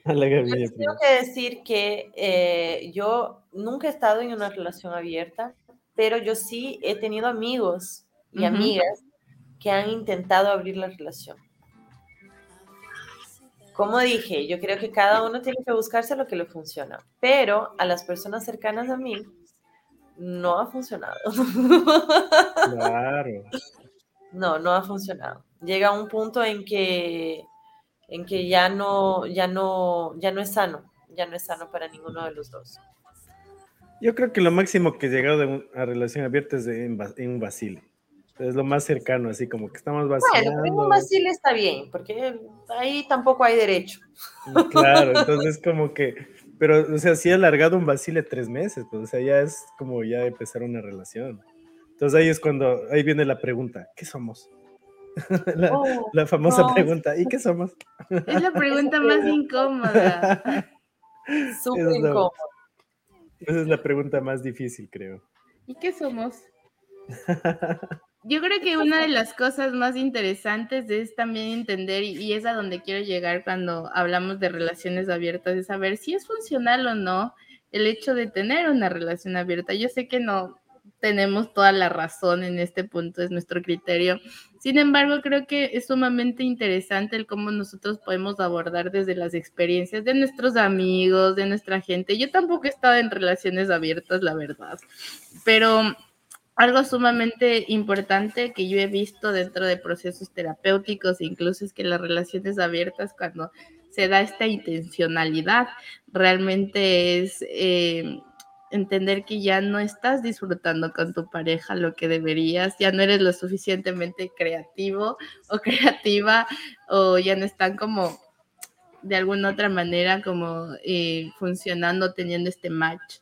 tengo que decir que eh, yo nunca he estado en una relación abierta, pero yo sí he tenido amigos y amigas que han intentado abrir la relación. Como dije, yo creo que cada uno tiene que buscarse lo que le funciona, pero a las personas cercanas a mí no ha funcionado. Claro. No, no ha funcionado. Llega un punto en que en que ya no ya no ya no es sano, ya no es sano para ninguno de los dos. Yo creo que lo máximo que he llegado a relación abierta es en, un vacile. Es lo más cercano, así como que estamos vaciando. Bueno, un vacile está bien, porque ahí tampoco hay derecho. Claro, entonces como que, pero, o sea, sí ha alargado un vacile tres meses, pues, o sea, ya es como ya empezar una relación. Entonces ahí es cuando, ahí viene la pregunta, ¿qué somos? Oh, la, famosa pregunta, ¿y qué somos? Es la pregunta más incómoda. Súper incómoda. Esa es la pregunta más difícil, creo. ¿Y qué somos? Yo creo que una de las cosas más interesantes es también entender, y es a donde quiero llegar cuando hablamos de relaciones abiertas, es saber si es funcional o no el hecho de tener una relación abierta. Yo sé que no, tenemos toda la razón en este punto, es nuestro criterio. Sin embargo, creo que es sumamente interesante el cómo nosotros podemos abordar desde las experiencias de nuestros amigos, de nuestra gente. Yo tampoco he estado en relaciones abiertas, la verdad, pero algo sumamente importante que yo he visto dentro de procesos terapéuticos, incluso es que las relaciones abiertas, cuando se da esta intencionalidad, realmente es... Eh, entender que ya no estás disfrutando con tu pareja lo que deberías, ya no eres lo suficientemente creativo o creativa o ya no están como de alguna otra manera como eh, funcionando, teniendo este match.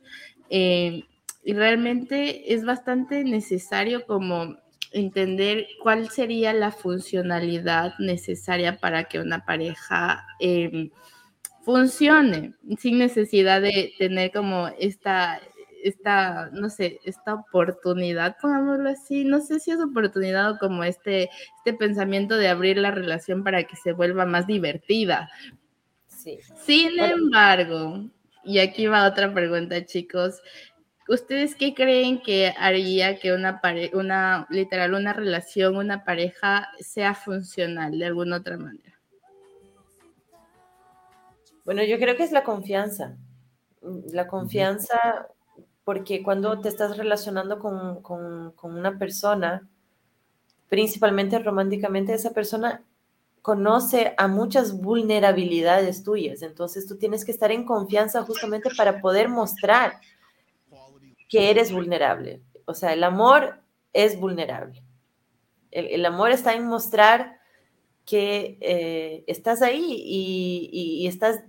Eh, y realmente es bastante necesario como entender cuál sería la funcionalidad necesaria para que una pareja em, funcione sin necesidad de tener como esta, esta, no sé, esta oportunidad, pongámoslo así, no sé si es oportunidad o como este, este pensamiento de abrir la relación para que se vuelva más divertida. Sí. Sin embargo, y aquí va otra pregunta, chicos. ¿Ustedes qué creen que haría que una, una literal, una relación, una pareja sea funcional de alguna otra manera? Bueno, yo creo que es la confianza. La confianza, porque cuando te estás relacionando con, una persona, principalmente románticamente, esa persona conoce a muchas vulnerabilidades tuyas. Entonces tú tienes que estar en confianza justamente para poder mostrar que eres vulnerable. O sea, el amor es vulnerable. El, amor está en mostrar que eh, estás ahí y, estás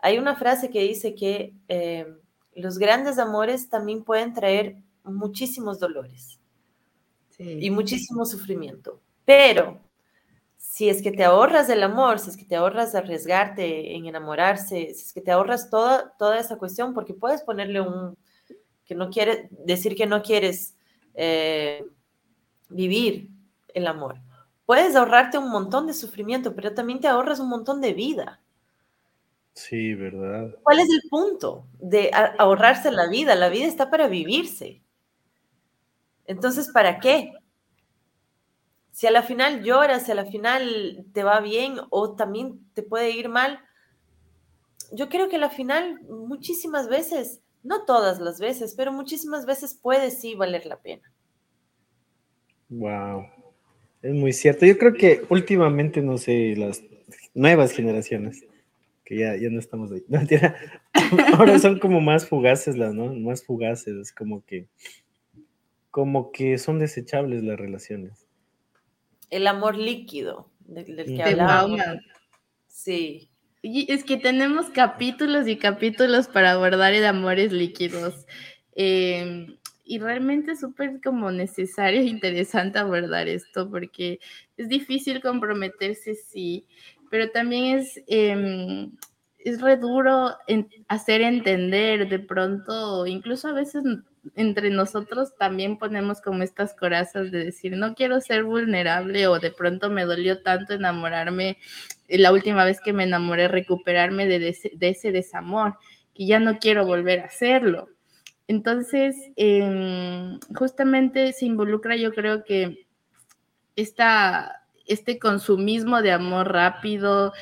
hay una frase que dice que eh, los grandes amores también pueden traer muchísimos dolores y muchísimo sufrimiento, pero si es que te ahorras del amor, si es que te ahorras arriesgarte en enamorarse, si es que te ahorras toda, toda esa cuestión, porque puedes ponerle un, que no quieres, decir que no quieres eh, vivir el amor. Puedes ahorrarte un montón de sufrimiento, pero también te ahorras un montón de vida. Sí, ¿verdad? ¿Cuál es el punto de ahorrarse la vida? La vida está para vivirse. Entonces, ¿para qué? Si a la final lloras, si a la final te va bien o también te puede ir mal, yo creo que a la final muchísimas veces, no todas las veces, pero muchísimas veces puede sí valer la pena. Wow, es muy cierto. Yo creo que últimamente, no sé, las nuevas generaciones que ya, ya no estamos ahí. Ahora son como más fugaces las, ¿no? Más fugaces, como que, como que son desechables las relaciones. El amor líquido del, que hablamos. Sí. Es que tenemos capítulos y capítulos para abordar el amores líquidos. Em, y realmente es súper como necesario e interesante abordar esto porque es difícil comprometerse, sí, pero también es, eh, es re duro hacer entender de pronto, incluso a veces entre nosotros también ponemos como estas corazas de decir, no quiero ser vulnerable o de pronto me dolió tanto enamorarme, eh, la última vez que me enamoré, recuperarme de, ese, desamor, que ya no quiero volver a hacerlo. Entonces, em, justamente se involucra yo creo que esta este consumismo de amor rápido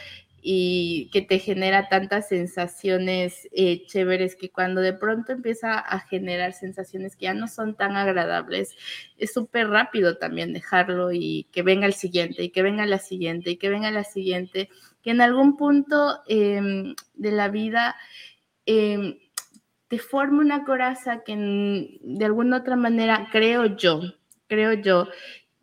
y que te genera tantas sensaciones eh, chéveres que cuando de pronto empieza a generar sensaciones que ya no son tan agradables, es súper rápido también dejarlo y que venga el siguiente y que venga la siguiente y que venga la siguiente, que en algún punto em, de la vida em, te forma una coraza que de alguna otra manera creo yo, creo yo,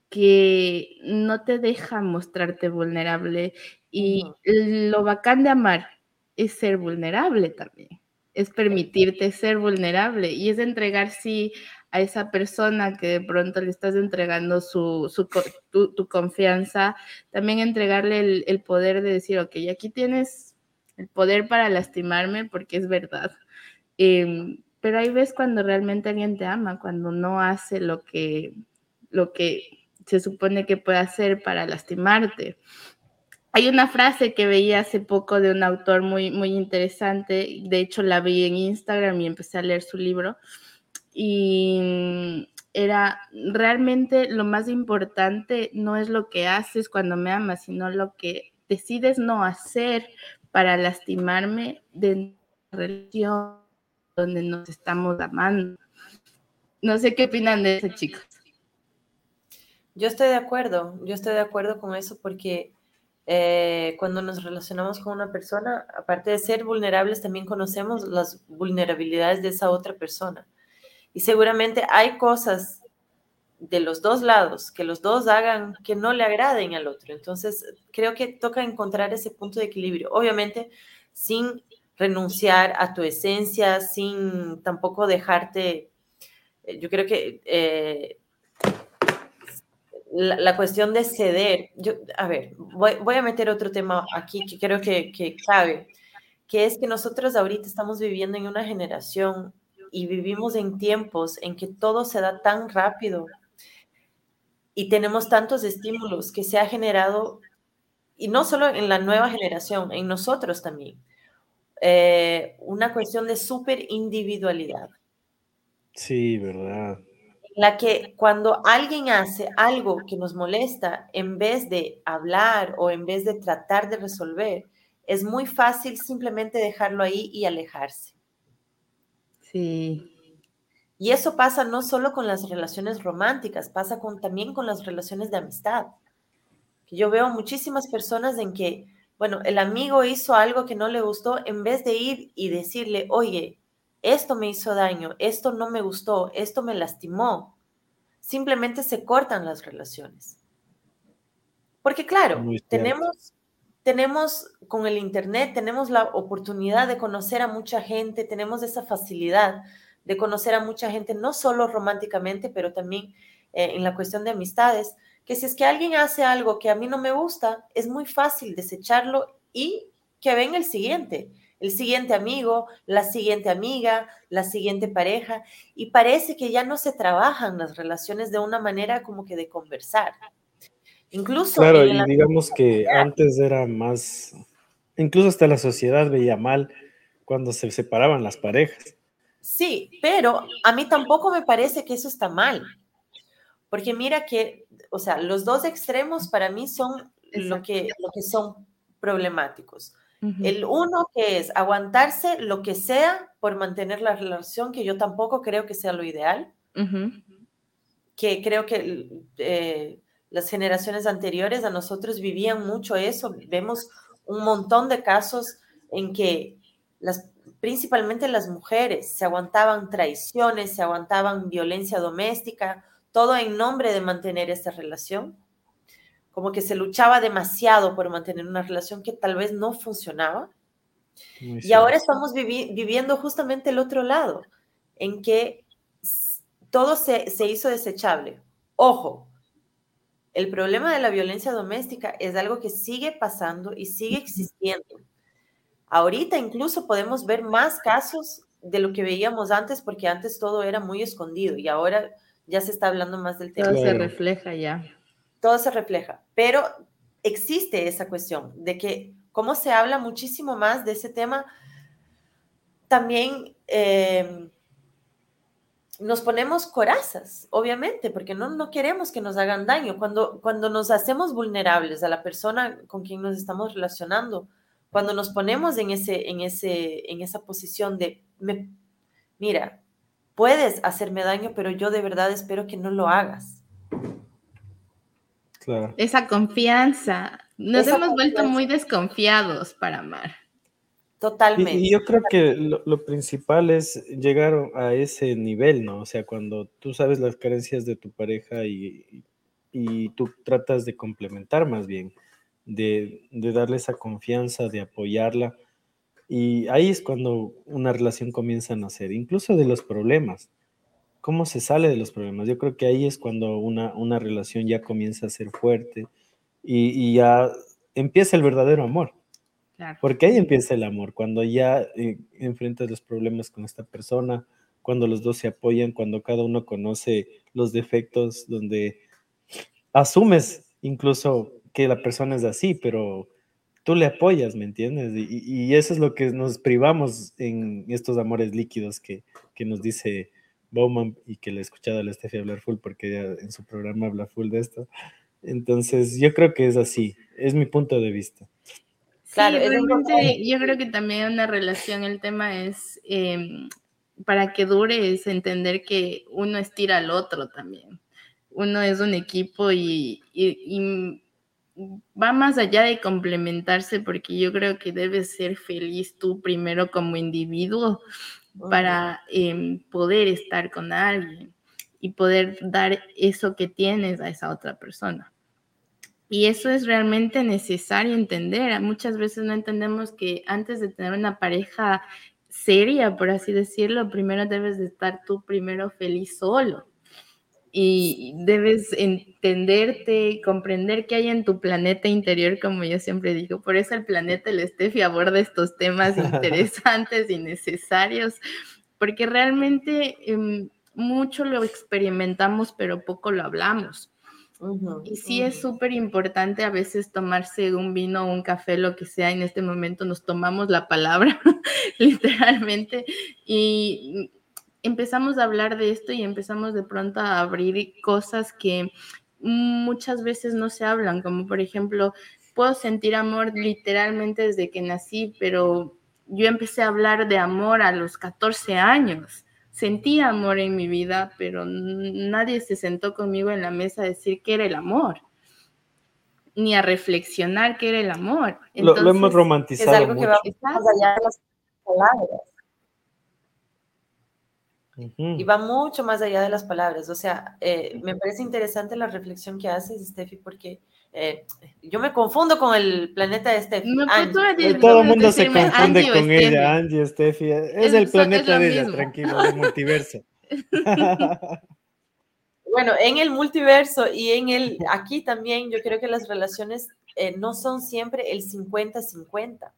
que no te deja mostrarte vulnerable y lo bacán de amar es ser vulnerable también, es permitirte ser vulnerable y es entregar sí a esa persona que de pronto le estás entregando su, tu, confianza, también entregarle el, el, poder de decir, ok, aquí tienes el poder para lastimarme porque es verdad. Em, pero hay veces cuando realmente alguien te ama, cuando no hace lo que, lo que se supone que puede hacer para lastimarte. Hay una frase que veía hace poco de un autor muy, muy interesante, de hecho la vi en Instagram y empecé a leer su libro, y era realmente lo más importante no es lo que haces cuando me amas, sino lo que decides no hacer para lastimarme de una relación donde nos estamos amando. No sé qué opinan de eso, chicos. Yo estoy de acuerdo, yo estoy de acuerdo con eso porque eh, cuando nos relacionamos con una persona, aparte de ser vulnerables, también conocemos las vulnerabilidades de esa otra persona. Y seguramente hay cosas de los dos lados que los dos hagan que no le agraden al otro. Entonces, creo que toca encontrar ese punto de equilibrio. Obviamente, sin renunciar a tu esencia, sin tampoco dejarte, eh, yo creo que eh, la, cuestión de ceder, yo, a ver, voy, a meter otro tema aquí que creo que, que cabe, que es que nosotros ahorita estamos viviendo en una generación y vivimos en tiempos en que todo se da tan rápido y tenemos tantos estímulos que se ha generado, y no solo en la nueva generación, en nosotros también, eh, una cuestión de súper individualidad. Sí, verdad la que cuando alguien hace algo que nos molesta, en vez de hablar o en vez de tratar de resolver, es muy fácil simplemente dejarlo ahí y alejarse. Sí. Y eso pasa no solo con las relaciones románticas, pasa con, también con las relaciones de amistad. Yo veo muchísimas personas en que, bueno, el amigo hizo algo que no le gustó, en vez de ir y decirle, oye, esto me hizo daño, esto no me gustó, esto me lastimó. Simplemente se cortan las relaciones. Porque claro, tenemos, tenemos con el Internet, tenemos la oportunidad de conocer a mucha gente, tenemos esa facilidad de conocer a mucha gente, no solo románticamente, pero también eh, en la cuestión de amistades, que si es que alguien hace algo que a mí no me gusta, es muy fácil desecharlo y que venga el siguiente el siguiente amigo, la siguiente amiga, la siguiente pareja, y parece que ya no se trabajan las relaciones de una manera como que de conversar. Incluso... Claro, y digamos que antes era más, incluso hasta la sociedad veía mal cuando se separaban las parejas. Sí, pero a mí tampoco me parece que eso está mal, porque mira que, o sea, los dos extremos para mí son lo que, lo que son problemáticos. El uno que es aguantarse lo que sea por mantener la relación, que yo tampoco creo que sea lo ideal, que creo que eh, las generaciones anteriores a nosotros vivían mucho eso, vemos un montón de casos en que las, principalmente las mujeres se aguantaban traiciones, se aguantaban violencia doméstica, todo en nombre de mantener esta relación como que se luchaba demasiado por mantener una relación que tal vez no funcionaba. y ahora estamos viviendo justamente el otro lado, en que todo se, se hizo desechable. Ojo, el problema de la violencia doméstica es algo que sigue pasando y sigue existiendo. Ahorita incluso podemos ver más casos de lo que veíamos antes, porque antes todo era muy escondido y ahora ya se está hablando más del tema. Todo se refleja ya todo se refleja, pero existe esa cuestión de que como se habla muchísimo más de ese tema, también eh, nos ponemos corazas, obviamente, porque no, no queremos que nos hagan daño. Cuando, cuando nos hacemos vulnerables a la persona con quien nos estamos relacionando, cuando nos ponemos en, ese, en, ese, en esa posición de, mira, puedes hacerme daño, pero yo de verdad espero que no lo hagas esa confianza. Nos hemos vuelto muy desconfiados para amar. Totalmente. Y, yo creo que lo, principal es llegar a ese nivel, ¿no? O sea, cuando tú sabes las carencias de tu pareja y, tú tratas de complementar más bien, de, de, darle esa confianza, de apoyarla. Y ahí es cuando una relación comienza a nacer, incluso de los problemas cómo se sale de los problemas. Yo creo que ahí es cuando una, una relación ya comienza a ser fuerte y, ya empieza el verdadero amor. Porque ahí empieza el amor, cuando ya eh, enfrentas los problemas con esta persona, cuando los dos se apoyan, cuando cada uno conoce los defectos, donde asumes incluso que la persona es así, pero tú le apoyas, ¿me entiendes? Y, y eso es lo que nos privamos en estos amores líquidos que, que nos dice Bowman y que le he escuchado a la Steffi hablar full porque ella en su programa habla full de esto. Entonces, yo creo que es así, es mi punto de vista. Claro, realmente yo creo que también una relación, el tema es, em, para que dure, es entender que uno estira al otro también. Uno es un equipo y, va más allá de complementarse porque yo creo que debes ser feliz tú primero como individuo para em, poder estar con alguien y poder dar eso que tienes a esa otra persona. Y eso es realmente necesario entender. Muchas veces no entendemos que antes de tener una pareja seria, por así decirlo, primero debes de estar tú primero feliz solo. Y debes entenderte, comprender qué hay en tu planeta interior, como yo siempre digo. Por eso el planeta el Steffi aborda estos temas interesantes y necesarios, porque realmente em, mucho lo experimentamos, pero poco lo hablamos y sí es súper importante a veces tomarse un vino o un café, lo que sea, en este momento nos tomamos la palabra, literalmente, y empezamos a hablar de esto y empezamos de pronto a abrir cosas que muchas veces no se hablan, como por ejemplo, puedo sentir amor literalmente desde que nací, pero yo empecé a hablar de amor a los 14 años sentí amor en mi vida, pero nadie se sentó conmigo en la mesa a decir qué era el amor, ni a reflexionar qué era el amor. lo, hemos romantizado. Es algo que va más allá de las palabras. Y va mucho más allá de las palabras. O sea, eh, me parece interesante la reflexión que haces, Steffi, porque eh, yo me confundo con el planeta de Steffi. Pues todo el mundo se confunde con ella, Angie, Steffi. Es, el planeta de ella, tranquilo, el multiverso. bueno, en el multiverso y en el aquí también, yo creo que las relaciones eh, no son siempre el 50-50.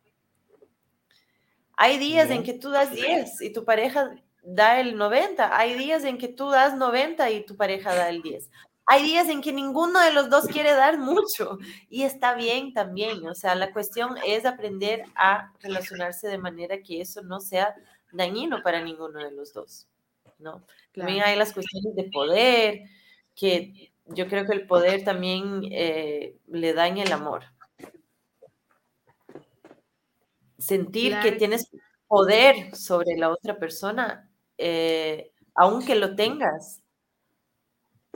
Hay días en que tú das 10 y tu pareja da el 90. Hay días en que tú das 90 y tu pareja da el 10 hay días en que ninguno de los dos quiere dar mucho y está bien también. O sea, la cuestión es aprender a relacionarse de manera que eso no sea dañino para ninguno de los dos. ¿no? También hay las cuestiones de poder, que yo creo que el poder también eh, le daña el amor. Sentir que tienes poder sobre la otra persona, eh, aunque lo tengas,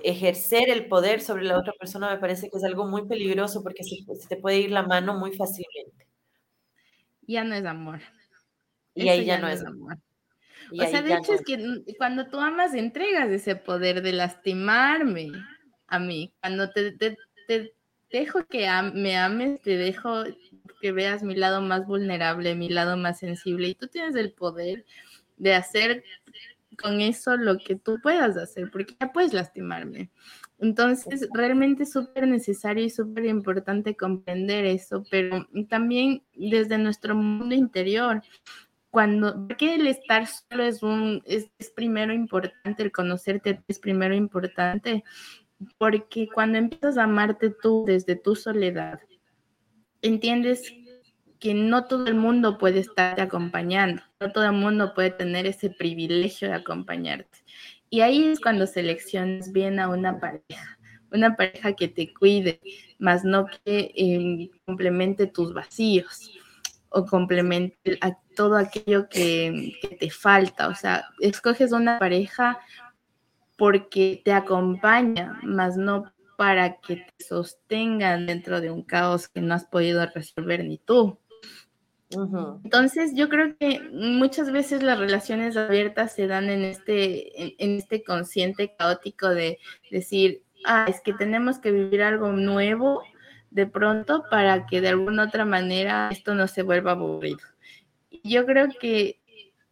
ejercer el poder sobre la otra persona me parece que es algo muy peligroso porque se, te puede ir la mano muy fácilmente. Ya no es amor. Y ahí ya, no es amor. o sea, de hecho es que cuando tú amas, entregas ese poder de lastimarme a mí. Cuando te, te, dejo que me ames, te dejo que veas mi lado más vulnerable, mi lado más sensible, y tú tienes el poder de hacer con eso lo que tú puedas hacer, porque ya puedes lastimarme. Entonces, realmente es súper necesario y súper importante comprender eso, pero también desde nuestro mundo interior, cuando, que el estar solo es un, es, primero importante, el conocerte es primero importante, porque cuando empiezas a amarte tú desde tu soledad, entiendes que no todo el mundo puede estarte acompañando, no todo el mundo puede tener ese privilegio de acompañarte. Y ahí es cuando seleccionas bien a una pareja, una pareja que te cuide, más no que eh, complemente tus vacíos o complemente todo aquello que, que te falta. O sea, escoges una pareja porque te acompaña, más no para que te sostengan dentro de un caos que no has podido resolver ni tú. Entonces, yo creo que muchas veces las relaciones abiertas se dan en este, en, este consciente caótico de decir, ah, es que tenemos que vivir algo nuevo de pronto para que de alguna otra manera esto no se vuelva aburrido. Yo creo que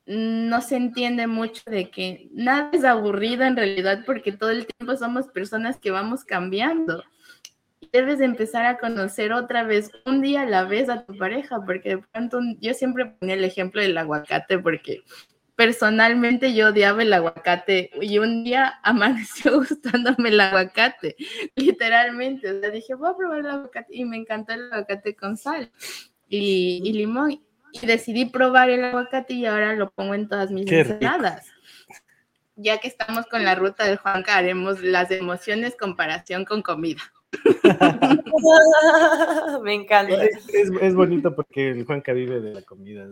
no se entiende mucho de que nada es aburrido en realidad porque todo el tiempo somos personas que vamos cambiando debes empezar a conocer otra vez un día a la vez a tu pareja, porque de pronto yo siempre ponía el ejemplo del aguacate, porque personalmente yo odiaba el aguacate y un día amaneció gustándome el aguacate, literalmente. O sea, dije, voy a probar el aguacate y me encantó el aguacate con sal y, limón. Y decidí probar el aguacate y ahora lo pongo en todas mis ensaladas. ya que estamos con la ruta del Juanca, haremos las emociones comparación con comida. Me encanta. Es, bonito porque el Juanca vive de la comida.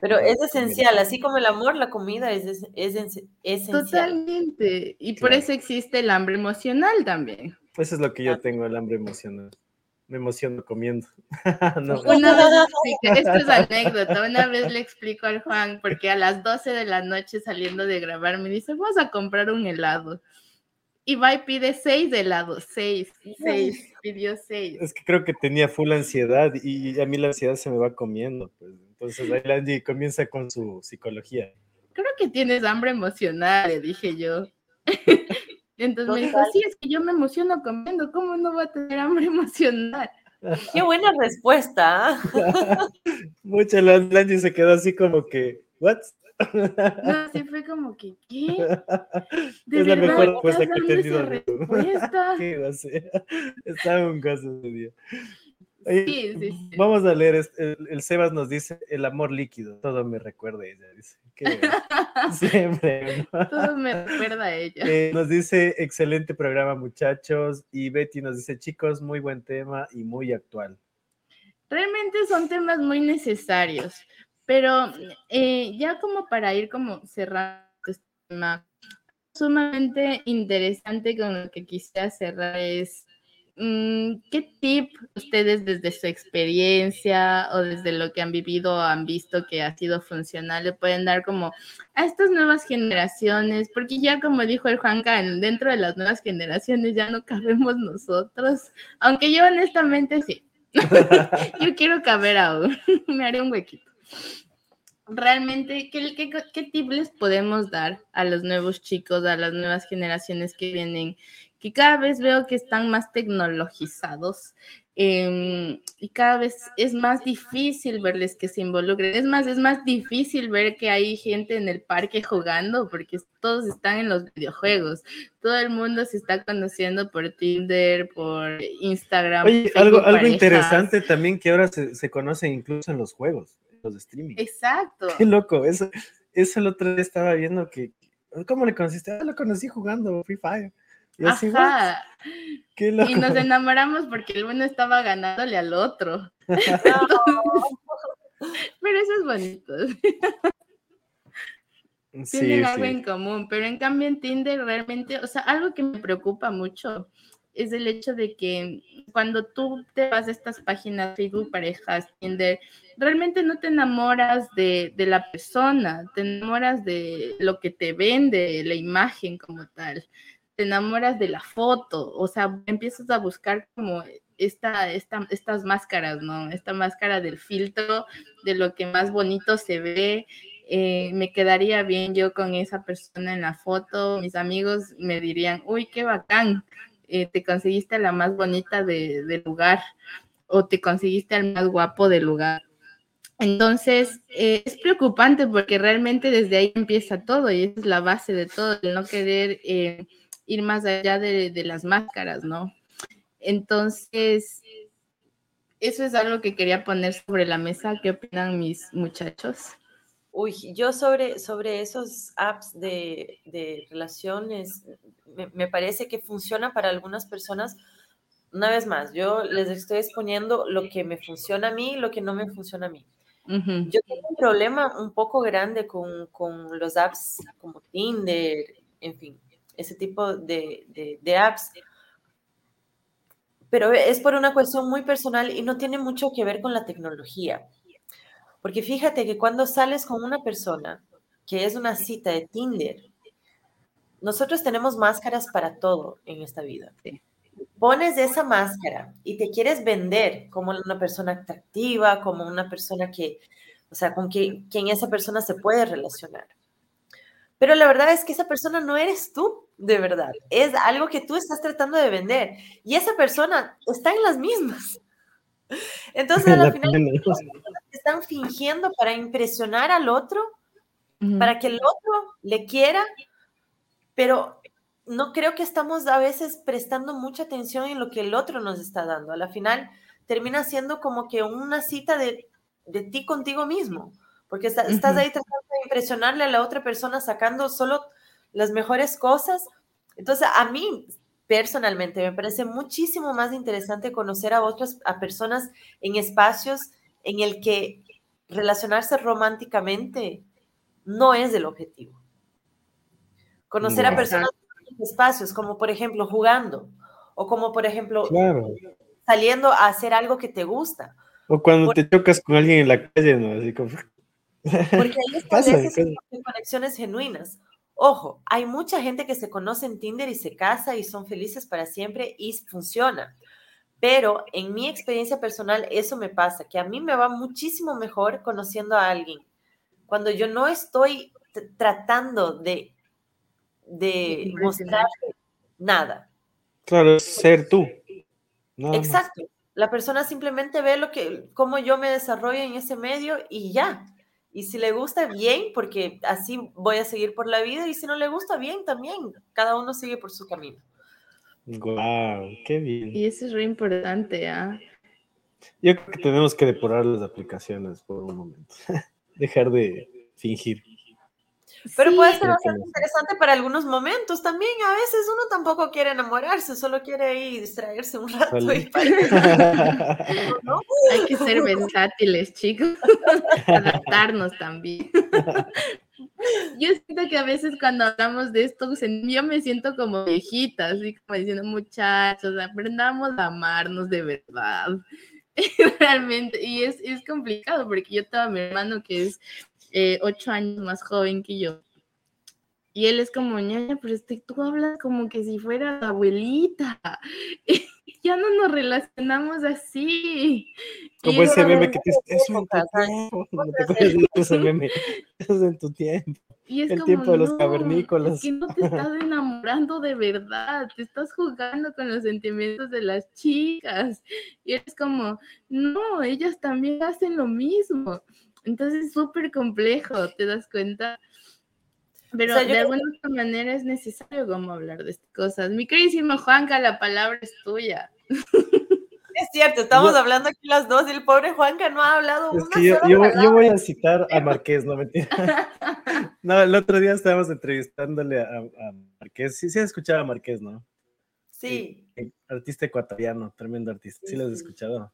Pero es esencial, así como el amor, la comida es, esencial. Totalmente. Y por eso existe el hambre emocional también. Eso es lo que yo ah. tengo, el hambre emocional me emociono comiendo. Una vez, esto es anécdota, una vez le explico al Juan, porque a las 12 de la noche saliendo de grabar me dice, vamos a comprar un helado. Y va y pide seis helados, seis, seis, pidió seis. Es que creo que tenía full ansiedad y a mí la ansiedad se me va comiendo. Pues. Entonces ahí Andy comienza con su psicología. Creo que tienes hambre emocional, le dije yo. Entonces me dijo, sí, es que yo me emociono comiendo, ¿cómo no va a tener hambre emocional? Qué buena respuesta. Mucha Lange se quedó así como que, ¿what? No, sí fue como que, ¿qué? es la mejor respuesta que he tenido. ¿Qué va a ser? Estaba un caso ese día. Vamos a leer, el, Sebas nos dice, el amor líquido, todo me recuerda a ella, dice. siempre. Todo me recuerda a ella. Eh, nos dice, excelente programa muchachos, y Betty nos dice, chicos, muy buen tema y muy actual. Realmente son temas muy necesarios, pero eh, ya como para ir como cerrando este tema, sumamente interesante con lo que quisiera cerrar es Mm, ¿qué tip ustedes desde su experiencia o desde lo que han vivido o han visto que ha sido funcional le pueden dar como a estas nuevas generaciones? Porque ya como dijo el Juanca, dentro de las nuevas generaciones ya no cabemos nosotros, aunque yo honestamente sí. yo quiero caber aún, me haré un huequito. Realmente, ¿qué, qué, qué tip les podemos dar a los nuevos chicos, a las nuevas generaciones que vienen? que cada vez veo que están más tecnologizados em, y cada vez es más difícil verles que se involucren. Es más, es más difícil ver que hay gente en el parque jugando porque todos están en los videojuegos. Todo el mundo se está conociendo por Tinder, por Instagram. Oye, algo, algo interesante también que ahora se, se conoce incluso en los juegos, los de streaming. Exacto. Qué loco, eso, eso el otro día estaba viendo que, ¿cómo le conociste? Ah, lo conocí jugando Free Fire. Y nos enamoramos porque el uno estaba ganándole al otro. Pero eso es bonito. Tienen algo en común, pero en cambio en Tinder realmente, o sea, algo que me preocupa mucho es el hecho de que cuando tú te vas a estas páginas, Facebook, parejas, Tinder, realmente no te enamoras de, de, la persona, te enamoras de lo que te vende, la imagen como tal te enamoras de la foto, o sea, empiezas a buscar como esta, esta, estas máscaras, ¿no? Esta máscara del filtro, de lo que más bonito se ve. Eh, me quedaría bien yo con esa persona en la foto. Mis amigos me dirían, uy, qué bacán, eh, te conseguiste la más bonita del lugar o te conseguiste al más guapo del lugar. Entonces, eh, es preocupante porque realmente desde ahí empieza todo y esa es la base de todo, el no querer ir más allá de, las máscaras, ¿no? Entonces, eso es algo que quería poner sobre la mesa. ¿Qué opinan mis muchachos? Uy, yo sobre, sobre esos apps de, relaciones, me, parece que funciona para algunas personas. Una vez más, yo les estoy exponiendo lo que me funciona a mí y lo que no me funciona a mí. Yo tengo un problema un poco grande con, con los apps como Tinder, en fin, ese tipo de, de, apps. Pero es por una cuestión muy personal y no tiene mucho que ver con la tecnología. Porque fíjate que cuando sales con una persona, que es una cita de Tinder, nosotros tenemos máscaras para todo en esta vida. Pones esa máscara y te quieres vender como una persona atractiva, como una persona que, o sea, con quien esa persona se puede relacionar. Pero la verdad es que esa persona no eres tú, de verdad. Es algo que tú estás tratando de vender. Y esa persona está en las mismas. Entonces, al final, están fingiendo para impresionar al otro, para que el otro le quiera, pero no creo que estamos a veces prestando mucha atención en lo que el otro nos está dando. A la final, termina siendo como que una cita de, de ti contigo mismo porque estás ahí tratando de impresionarle a la otra persona sacando solo las mejores cosas. Entonces, a mí personalmente me parece muchísimo más interesante conocer a otras a personas en espacios en el que relacionarse románticamente no es el objetivo. Conocer a personas en espacios, como por ejemplo jugando, o como por ejemplo saliendo a hacer algo que te gusta. O cuando te chocas con alguien en la calle, ¿no? Así como... Porque ahí estableces conexiones genuinas. Ojo, hay mucha gente que se conoce en Tinder y se casa y son felices para siempre y funciona. Pero en mi experiencia personal eso me pasa, que a mí me va muchísimo mejor conociendo a alguien. Cuando yo no estoy tratando de, de mostrar nada. Claro, ser tú. Exacto. La persona simplemente ve lo que, cómo yo me desarrollo en ese medio y ya. Y si le gusta, bien, porque así voy a seguir por la vida. Y si no le gusta, bien, también. Cada uno sigue por su camino. Wow, qué bien. Y eso es re importante, ¿ah? Yo creo que tenemos que depurar las aplicaciones por un momento. Dejar de fingir. Pero puede ser bastante interesante para algunos momentos también. A veces uno tampoco quiere enamorarse, solo quiere ir distraerse un rato. Y Hay que ser versátiles, chicos. Adaptarnos también. Yo siento que a veces cuando hablamos de esto, yo me siento como viejita, así como diciendo, muchachos, aprendamos a amarnos de verdad. Realmente, y es, es complicado porque yo tengo a mi hermano que es eh, ocho años más joven que yo. Y él es como, ñaña, pero este, tú hablas como que si fuera abuelita. ya no nos relacionamos así. Como ese meme que te eso en tu tiempo. No te acuerdas de ese meme. Eso es en tu tiempo. Y es el como, tiempo de los cavernícolas. Es que no te estás enamorando de verdad, te estás jugando con los sentimientos de las chicas. Y es como, no, ellas también hacen lo mismo. Entonces es súper complejo, ¿te das cuenta? Pero de alguna manera es necesario como hablar de estas cosas. Mi queridísimo Juanca, la palabra es tuya. Es cierto, estamos hablando aquí las dos y el pobre Juanca no ha hablado es que yo, yo, voy a citar a Marqués, no mentira. no, el otro día estábamos entrevistándole a, Marqués. Sí, sí has escuchado a Marqués, ¿no? Sí. artista ecuatoriano, tremendo artista. ¿Sí, lo has escuchado?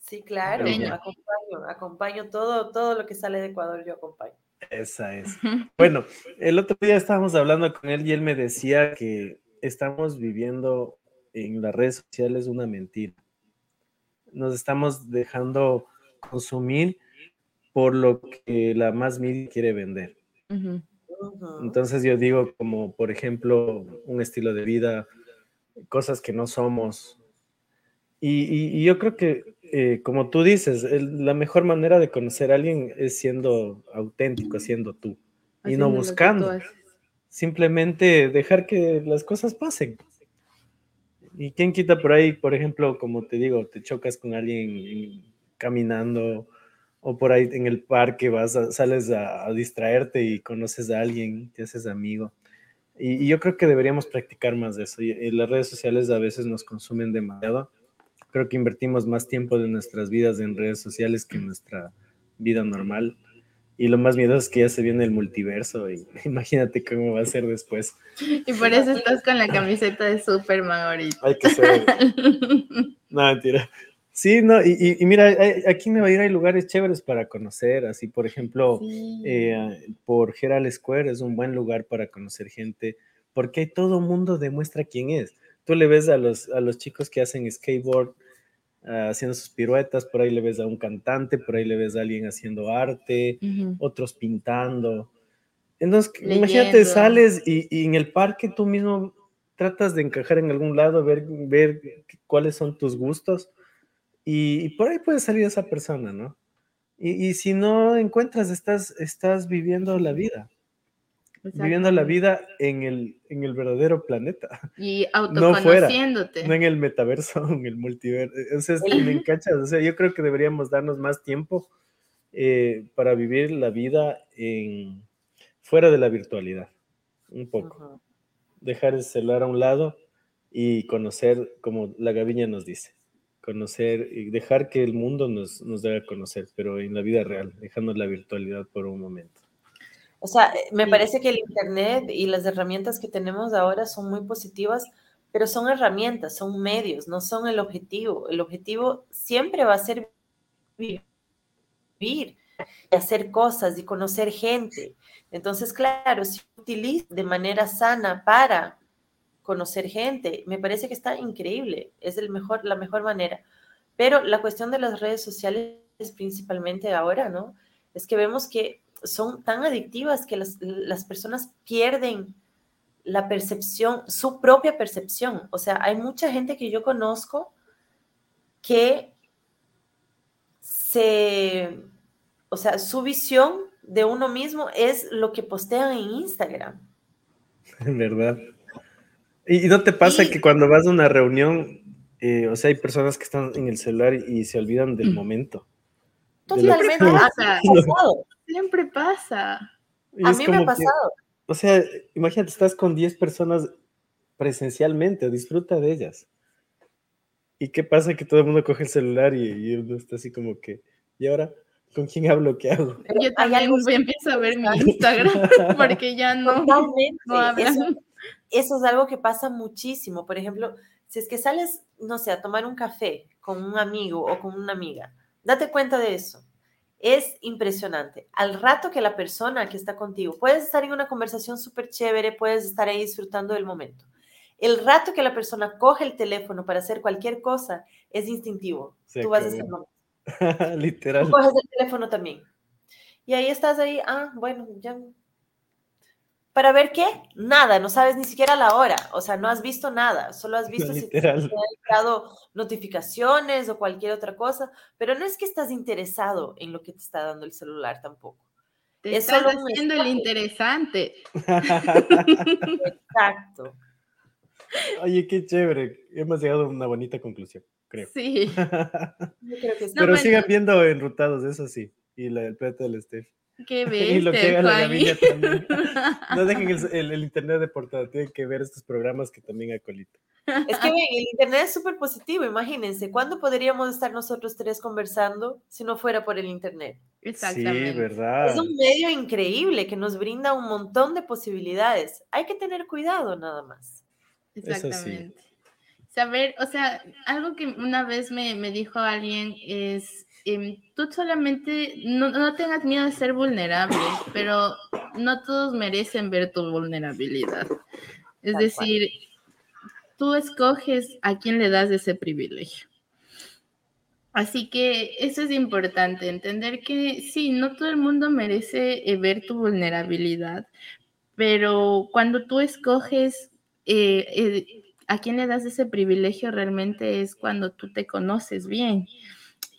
Sí, claro, acompaño, acompaño todo, todo lo que sale de Ecuador, yo acompaño. Esa es. Bueno, el otro día estábamos hablando con él y él me decía que estamos viviendo en las redes sociales una mentira. Nos estamos dejando consumir por lo que la más media quiere vender. Entonces yo digo como, por ejemplo, un estilo de vida, cosas que no somos. Y yo creo que eh, como tú dices, la mejor manera de conocer a alguien es siendo auténtico, siendo tú y no buscando. Simplemente dejar que las cosas pasen. ¿Y quién quita por ahí, por ejemplo, como te digo, te chocas con alguien caminando o por ahí en el parque vas sales a, distraerte y conoces a alguien, te haces amigo. Y, y, yo creo que deberíamos practicar más de eso. Y, las redes sociales a veces nos consumen demasiado creo que invertimos más tiempo de nuestras vidas en redes sociales que en nuestra vida normal. Y lo más miedoso es que ya se viene el multiverso y imagínate cómo va a ser después. Y por eso estás con la camiseta de Superman ahorita. Hay que ser. no, mentira. Sí, no, y, y, mira, aquí en Nueva York hay lugares chéveres para conocer, así por ejemplo, eh, por Herald Square es un buen lugar para conocer gente, porque todo mundo demuestra quién es. Tú le ves a los, a los chicos que hacen skateboard, Ah, haciendo sus piruetas, por ahí le ves a un cantante, por ahí le ves a alguien haciendo arte, otros pintando. Entonces, imagínate, sales y, en el parque tú mismo tratas de encajar en algún lado, ver, ver cuáles son tus gustos y, por ahí puede salir esa persona, ¿no? Y, y, si no encuentras, estás, estás viviendo la vida viviendo la vida en el, en el verdadero planeta. Y autoconociéndote. No, no en el metaverso, en el multiverso. O sea, me encanta. O sea, yo creo que deberíamos darnos más tiempo eh, para vivir la vida en, fuera de la virtualidad. Un poco. Dejar el celular a un lado y conocer, como la Gaviña nos dice, conocer y dejar que el mundo nos, nos dé a conocer, pero en la vida real, dejando la virtualidad por un momento. O sea, eh, me parece que el Internet y las herramientas que tenemos ahora son muy positivas, pero son herramientas, son medios, no son el objetivo. El objetivo siempre va a ser vivir y hacer cosas y conocer gente. Entonces, claro, si utiliza de manera sana para conocer gente, me parece que está increíble, es el mejor, la mejor manera. Pero la cuestión de las redes sociales, principalmente ahora, ¿no? Es que vemos que son tan adictivas que las, las personas pierden la percepción, su propia percepción. O sea, hay mucha gente que yo conozco que se, o sea, su visión de uno mismo es lo que postean en Instagram. ¿Verdad? ¿Y no te pasa que cuando vas a una reunión, eh, o sea, hay personas que están en el celular y se olvidan del momento? Totalmente. Siempre pasa. a mí me ha pasado. o sea, imagínate, estás con 10 personas presencialmente, disfruta de ellas. ¿Y qué pasa? Que todo el mundo coge el celular y, uno está así como que, ¿y ahora? ¿Con quién hablo? ¿Qué hago? Yo también voy a empezar a ver mi Instagram porque ya no, no Eso, eso, es algo que pasa muchísimo. Por ejemplo, si es que sales, no sé, a tomar un café con un amigo o con una amiga, date cuenta de eso. Es impresionante. Al rato que la persona que está contigo, puedes estar en una conversación súper chévere, puedes estar ahí disfrutando del momento el rato que la persona coge el teléfono para hacer cualquier cosa es instintivo. Tú vas a hacer lo Literal. Tú coges el teléfono también. Y ahí estás ahí, ah, bueno, ya. ¿Para ver qué? Nada, no sabes ni siquiera la hora, o sea, no has visto nada, solo has visto si te han dado notificaciones o cualquier otra cosa, pero no es que estás interesado en lo que te está dando el celular tampoco. Te estás haciendo el interesante. Exacto. Oye, qué chévere. Hemos llegado a una bonita conclusión, creo. Sí. Pero sigan viendo enrutados, eso sí. Y la, el plato del Steph. Qué bestia, y lo que haga la también. No dejen el, el, internet de portada, tienen que ver estos programas que también hay colita. Es que el internet es súper positivo, imagínense, ¿cuándo podríamos estar nosotros tres conversando si no fuera por el internet? Exactamente. Sí, verdad. Es un medio increíble que nos brinda un montón de posibilidades. Hay que tener cuidado nada más. Exactamente. Saber, o sea, algo que una vez me, me dijo alguien es, em, tú solamente no, no, tengas miedo de ser vulnerable, pero no todos merecen ver tu vulnerabilidad. Es decir, tú escoges a quién le das ese privilegio. Así que eso es importante, entender que sí, no todo el mundo merece eh, ver tu vulnerabilidad, pero cuando tú escoges eh, eh, a quién le das ese privilegio realmente es cuando tú te conoces bien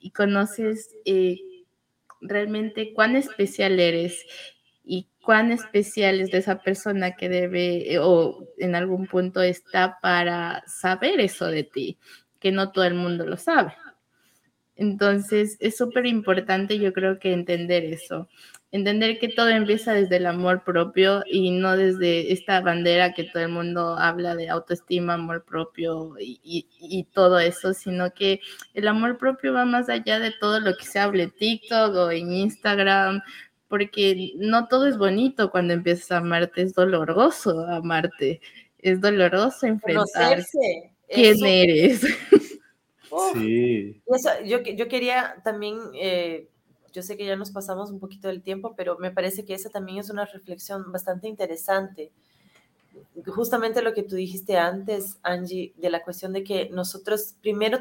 y conoces eh, realmente cuán especial eres y cuán especial es de esa persona que debe o en algún punto está para saber eso de ti, que no todo el mundo lo sabe. Entonces es súper importante yo creo que entender eso entender que todo empieza desde el amor propio y no desde esta bandera que todo el mundo habla de autoestima, amor propio y, y, todo eso, sino que el amor propio va más allá de todo lo que se hable en TikTok o en Instagram, porque no todo es bonito cuando empiezas a amarte, es doloroso amarte, es doloroso enfrentar quién eres. sí. Eso, yo, yo quería también... Eh, yo sé que ya nos pasamos un poquito del tiempo, pero me parece que esa también es una reflexión bastante interesante. Justamente lo que tú dijiste antes, Angie, de la cuestión de que nosotros primero,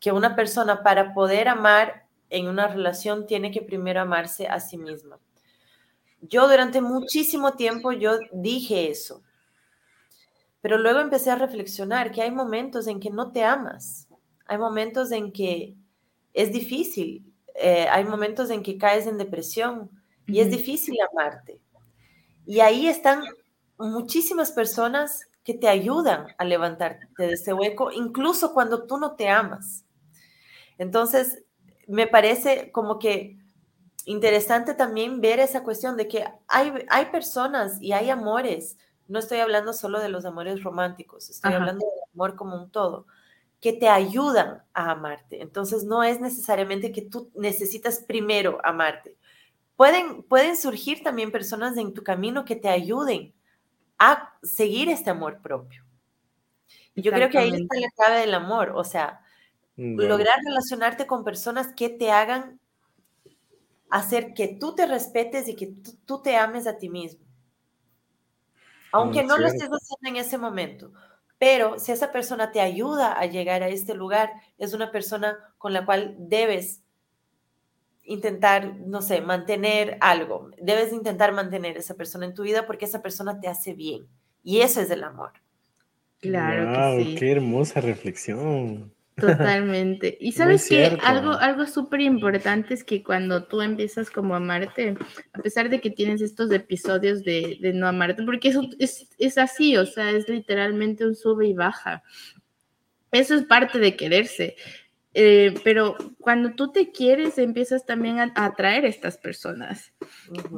que una persona para poder amar en una relación tiene que primero amarse a sí misma. Yo durante muchísimo tiempo yo dije eso, pero luego empecé a reflexionar que hay momentos en que no te amas, hay momentos en que es difícil eh, hay momentos en que caes en depresión y es difícil amarte. Y ahí están muchísimas personas que te ayudan a levantarte de ese hueco, incluso cuando tú no te amas. Entonces, me parece como que interesante también ver esa cuestión de que hay, hay personas y hay amores, no estoy hablando solo de los amores románticos, estoy hablando del amor como un todo, que te ayudan a amarte. Entonces no es necesariamente que tú necesitas primero amarte. Pueden, pueden surgir también personas en tu camino que te ayuden a seguir este amor propio. Yo creo que ahí está la clave del amor, o sea, lograr relacionarte con personas que te hagan hacer que tú te respetes y que tú, te ames a ti mismo. Aunque no lo estés haciendo en ese momento, pero si esa persona te ayuda a llegar a este lugar, es una persona con la cual debes intentar, no sé, mantener algo. Debes intentar mantener esa persona en tu vida porque esa persona te hace bien. Y eso es el amor. Claro que sí. Qué hermosa reflexión. Totalmente. Y sabes que algo, algo súper importante es que cuando tú empiezas como a amarte, a pesar de que tienes estos episodios de, de no amarte, porque eso es, es, así, o sea, es literalmente un sube y baja. Eso es parte de quererse. Eh, pero cuando tú te quieres, empiezas también a, atraer a estas personas,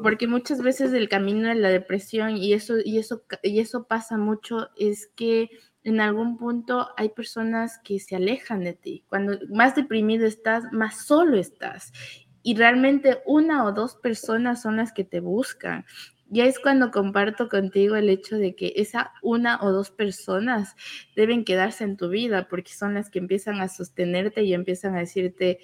porque muchas veces el camino de la depresión y eso, y eso, y eso pasa mucho, es que en algún punto hay personas que se alejan de ti. Cuando más deprimido estás, más solo estás. Y realmente una o dos personas son las que te buscan. Ya es cuando comparto contigo el hecho de que esa una o dos personas deben quedarse en tu vida porque son las que empiezan a sostenerte y empiezan a decirte,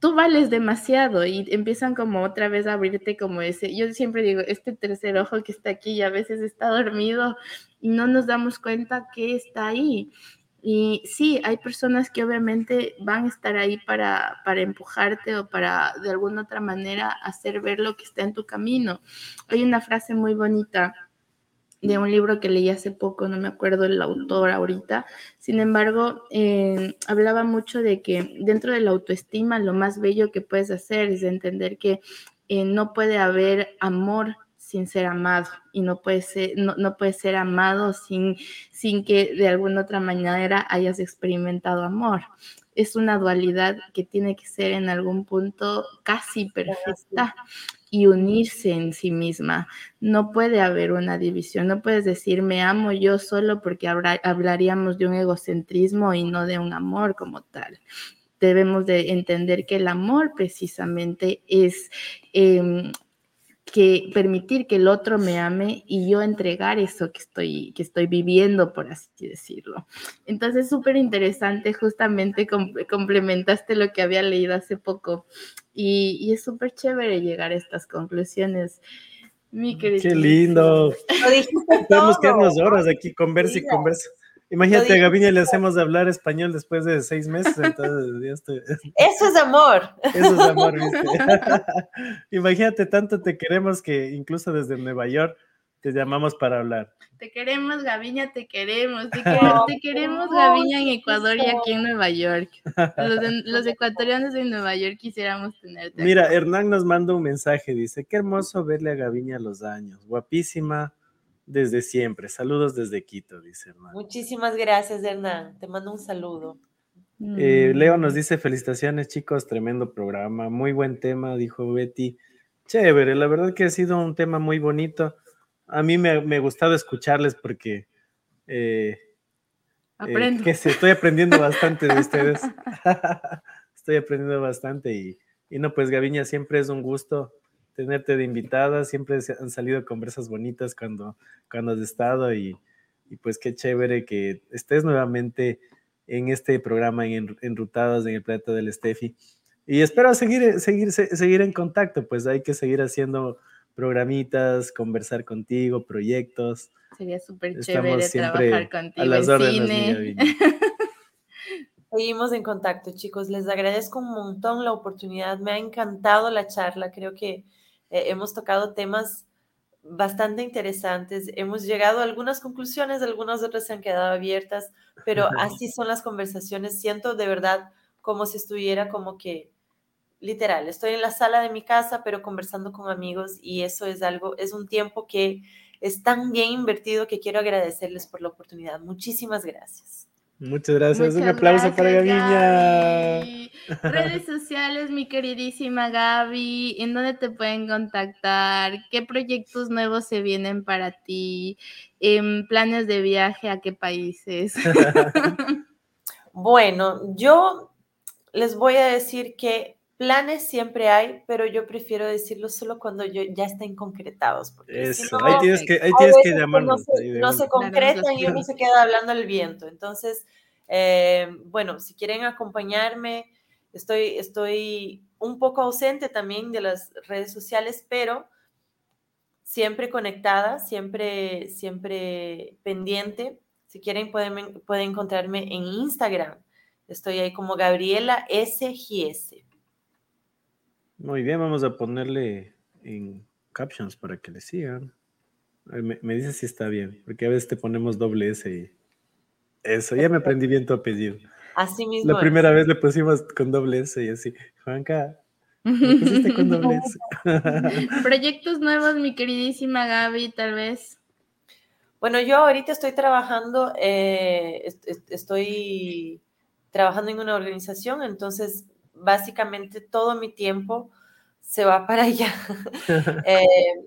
tú vales demasiado y empiezan como otra vez a abrirte como ese, yo siempre digo, este tercer ojo que está aquí y a veces está dormido y no nos damos cuenta que está ahí. Y sí, hay personas que obviamente van a estar ahí para, para empujarte o para de alguna otra manera hacer ver lo que está en tu camino. Hay una frase muy bonita de un libro que leí hace poco, no me acuerdo el autor ahorita. Sin embargo, eh, hablaba mucho de que dentro de la autoestima lo más bello que puedes hacer es entender que eh, no puede haber amor sin ser amado y no puede ser, no, no puede ser amado sin, sin que de alguna otra manera hayas experimentado amor. Es una dualidad que tiene que ser en algún punto casi perfecta y unirse en sí misma. No puede haber una división, no puedes decir me amo yo solo porque hablaríamos de un egocentrismo y no de un amor como tal. Debemos de entender que el amor precisamente es em, que permitir que el otro me ame y yo entregar eso que estoy, que estoy viviendo, por así decirlo. Entonces, súper interesante, justamente complementaste lo que había leído hace poco y, es súper chévere llegar a estas conclusiones. Mi querido. Qué lindo. Podemos quedarnos horas aquí, conversa y conversa. Imagínate, a Gavinia le hacemos de hablar español después de seis meses, entonces Eso es amor. Eso es amor, ¿viste? Imagínate, tanto te queremos que incluso desde Nueva York te llamamos para hablar. Te queremos, Gaviña, te queremos. Te, queremos, Gaviña, en Ecuador y aquí en Nueva York. Los, ecuatorianos en Nueva York quisiéramos tenerte. Mira, Hernán nos manda un mensaje, dice, qué hermoso verle a Gaviña los años, guapísima, desde siempre. Saludos desde Quito, dice Hernán. Muchísimas gracias, Hernán. Te mando un saludo. Eh, Leo nos dice felicitaciones, chicos, tremendo programa, muy buen tema, dijo Betty. Chévere, la verdad que ha sido un tema muy bonito. A mí me, ha gustado escucharles porque eh, eh que estoy aprendiendo bastante de ustedes. estoy aprendiendo bastante y, y no, pues Gaviña, siempre es un gusto tenerte de invitada, siempre han salido conversas bonitas cuando, cuando has estado y, pues qué chévere que estés nuevamente en este programa en Enrutados en el planeta del Steffi. Y espero seguir, seguir, seguir en contacto, pues hay que seguir haciendo programitas, conversar contigo, proyectos. Sería súper chévere trabajar contigo a las en cine. Seguimos en contacto, chicos. Les agradezco un montón la oportunidad. Me ha encantado la charla. Creo que eh, hemos tocado temas bastante interesantes. Hemos llegado a algunas conclusiones, algunas otras se han quedado abiertas, pero así son las conversaciones. Siento de verdad como si estuviera como que literal, estoy en la sala de mi casa, pero conversando con amigos y eso es algo, es un tiempo que es tan bien invertido que quiero agradecerles por la oportunidad. Muchísimas gracias. Muchas gracias. Un aplauso para Gaviña. Redes sociales, mi queridísima Gaby, ¿en dónde te pueden contactar? ¿Qué proyectos nuevos se vienen para ti? ¿En ¿Planes de viaje a qué países? Bueno, yo les voy a decir que planes siempre hay, pero yo prefiero decirlo solo cuando yo ya estén concretados. Eso, ahí tienes que, ahí tienes que llamarnos. No se, concretan y uno se queda hablando al viento. Entonces, eh, bueno, si quieren acompañarme, estoy, estoy un poco ausente también de las redes sociales, pero siempre conectada, siempre, siempre pendiente. Si quieren, pueden, pueden encontrarme en Instagram. Estoy ahí como Gabriela SGS. Muy bien, vamos a ponerle en captions para que le sigan. Me, dice si está bien, porque a veces te ponemos doble S y eso, ya me aprendí bien tu apellido. Así mismo. La primera vez le pusimos con doble S y así, Juanca, pusiste con doble S. Proyectos nuevos, mi queridísima Gaby, tal vez. Bueno, yo ahorita estoy trabajando, eh, estoy trabajando en una organización, entonces básicamente todo mi tiempo se va para allá. Eh,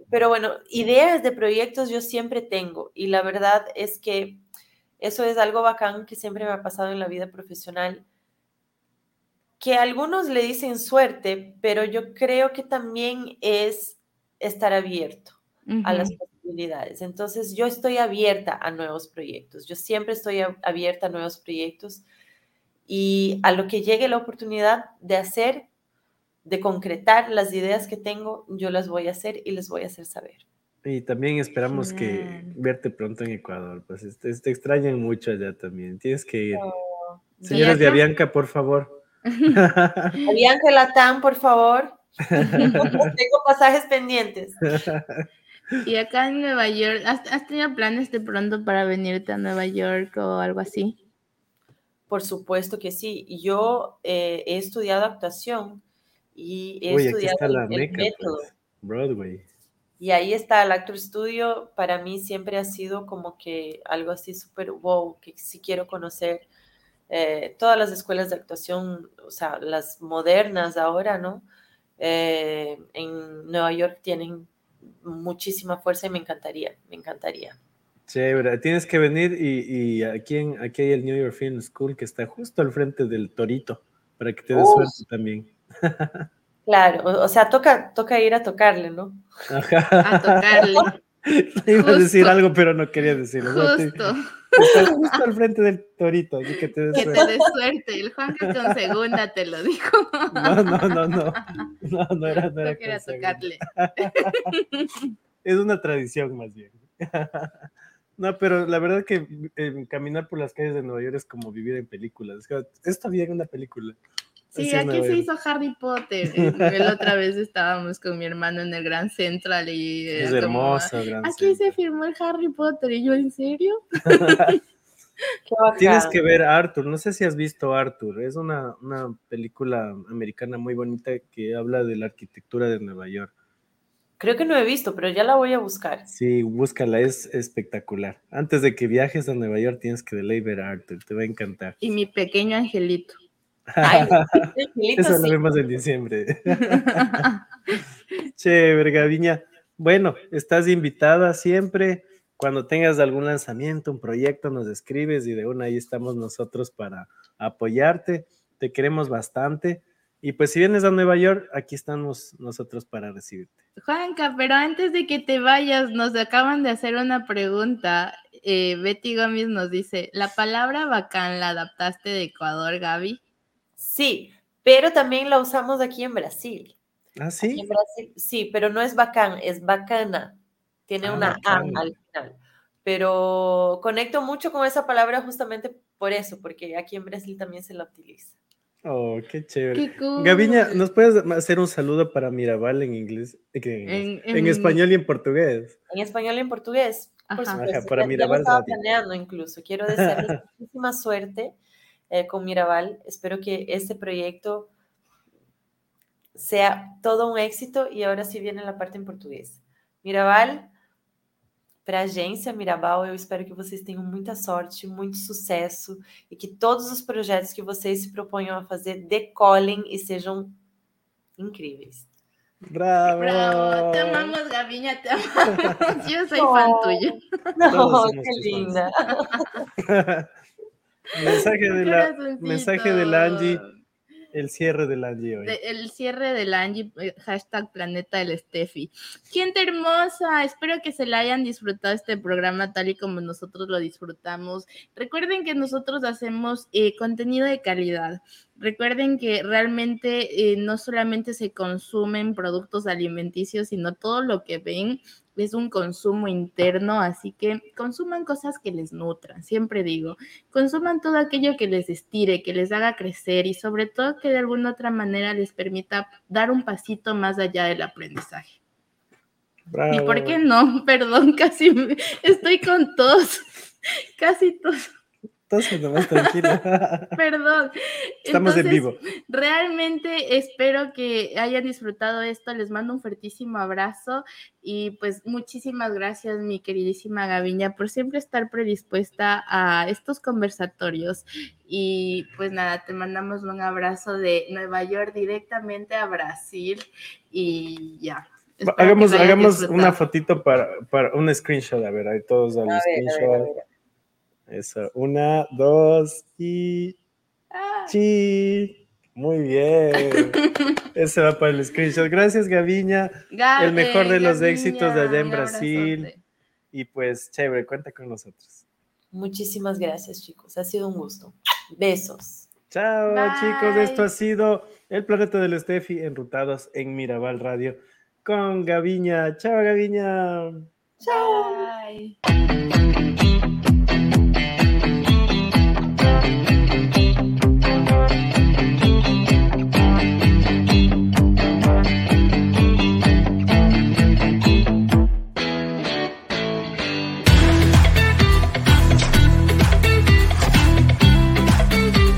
pero bueno, ideas de proyectos yo siempre tengo y la verdad es que eso es algo bacán que siempre me ha pasado en la vida profesional, que algunos le dicen suerte, pero yo creo que también es estar abierto a las posibilidades. Entonces yo estoy abierta a nuevos proyectos, yo siempre estoy abierta a nuevos proyectos y a lo que llegue la oportunidad de hacer, de concretar las ideas que tengo, yo las voy a hacer y les voy a hacer saber. Y también esperamos que verte pronto en Ecuador, pues te, te, extrañan mucho allá también. Tienes que ir. Oh, Señores de Avianca, por favor. Avianca Latam, por favor. Tengo pasajes pendientes. Y acá en Nueva York, ¿has, tenido planes de pronto para venirte a Nueva York o algo así? Por supuesto que sí. Yo eh, he estudiado actuación y he estudiado el, método. Pues, Broadway. Y ahí está el Actor Studio. Para mí siempre ha sido como que algo así súper wow, que sí quiero conocer. Eh, todas las escuelas de actuación, o sea, las modernas ahora, ¿no? Eh, en Nueva York tienen muchísima fuerza y me encantaría, me encantaría. Chévere, tienes que venir y, aquí, en, aquí hay el New York Film School que está justo al frente del Torito, para que te des suerte también. Claro, o, sea, toca, toca ir a tocarle, ¿no? Ajá. A tocarle. Iba a decir algo, pero no quería decirlo. Justo. Está justo al frente del torito, así que te des suerte. Que te des suerte. El Juanca con segunda te lo dijo. No, no, no, no. No, no era, no era. No tocarle. Es una tradición más bien. No, pero la verdad que eh, caminar por las calles de Nueva York es como vivir en películas. Esto había en una película. Sí, aquí se hizo Harry Potter. La otra vez estábamos con mi hermano en el Gran Central y es hermoso. aquí se firmó el Harry Potter y yo, ¿en serio? Tienes que ver Arthur. No sé si has visto Arthur. Es una, una película americana muy bonita que habla de la arquitectura de Nueva York. Creo que no he visto, pero ya la voy a buscar. Sí, búscala, es espectacular. Antes de que viajes a Nueva York tienes que de ver Arthur, te va a encantar. Y mi pequeño angelito. Eso lo vemos en diciembre. Chévere, Gaviña. Bueno, estás invitada siempre. Cuando tengas algún lanzamiento, un proyecto, nos escribes y de una ahí estamos nosotros para apoyarte. Te queremos bastante. Y pues si vienes a Nueva York, aquí estamos nosotros para recibirte. Juanca, pero antes de que te vayas, nos acaban de hacer una pregunta. Eh, Betty Gómez nos dice, ¿la palabra bacán la adaptaste de Ecuador, Gaby? Sí, pero también la usamos aquí en Brasil. ¿Ah, sí? en Brasil, sí, pero no es bacán, es bacana. Tiene ah, una A al final. Pero conecto mucho con esa palabra justamente por eso, porque aquí en Brasil también se la utiliza. Oh, qué chévere. Gaviña, ¿nos puedes hacer un saludo para Mirabal en inglés? En, español y en portugués. En español y en portugués. Por supuesto. para Mirabal. estaba planeando incluso. Quiero desearles muchísima suerte eh, con Mirabal. Espero que este proyecto sea todo un éxito y ahora sí viene la parte en portugués. Mirabal, para a agência Mirabal, eu espero que vocês tenham muita sorte, muito sucesso e que todos os projetos que vocês se proponham a fazer decolem e sejam incríveis. Bravo! Bravo! Te amamos, Gavinha, te amamos. Eu sou oh, fã tuya. Não, que linda. Mensaje de la, mensaje de la Angie el cierre del Angie hoy. el cierre del Angie, eh, hashtag planeta del Steffi. Gente hermosa, espero que se la hayan disfrutado este programa tal y como nosotros lo disfrutamos. Recuerden que nosotros hacemos eh, contenido de calidad. Recuerden que realmente eh, no solamente se consumen productos alimenticios, sino todo lo que ven es un consumo interno, así que consuman cosas que les nutran, siempre digo, consuman todo aquello que les estire, que les haga crecer y sobre todo que de alguna otra manera les permita dar un pasito más allá del aprendizaje. ¿Y por qué no? Perdón, casi estoy con todos, casi todos. Entonces, nomás tranquila. Perdón. Estamos en vivo. Realmente espero que hayan disfrutado esto. Les mando un fuertísimo abrazo y pues muchísimas gracias, mi queridísima Gaviña, por siempre estar predispuesta a estos conversatorios. Y pues nada, te mandamos un abrazo de Nueva York directamente a Brasil y ya. hagamos hagamos una fotito para, para un screenshot, a ver, ahí todos al screenshot. Eso, una, dos y. Ah. Sí. Muy bien. Ese va para el screenshot. Gracias, Gaviña. el mejor de los éxitos de allá en Brasil. Y pues, chévere, cuenta con nosotros. Muchísimas gracias, chicos. Ha sido un gusto. Besos. Chao, chicos. Esto ha sido El Planeta del Steffi enrutados en Mirabal Radio con Gaviña. Chao, Gaviña. Chao.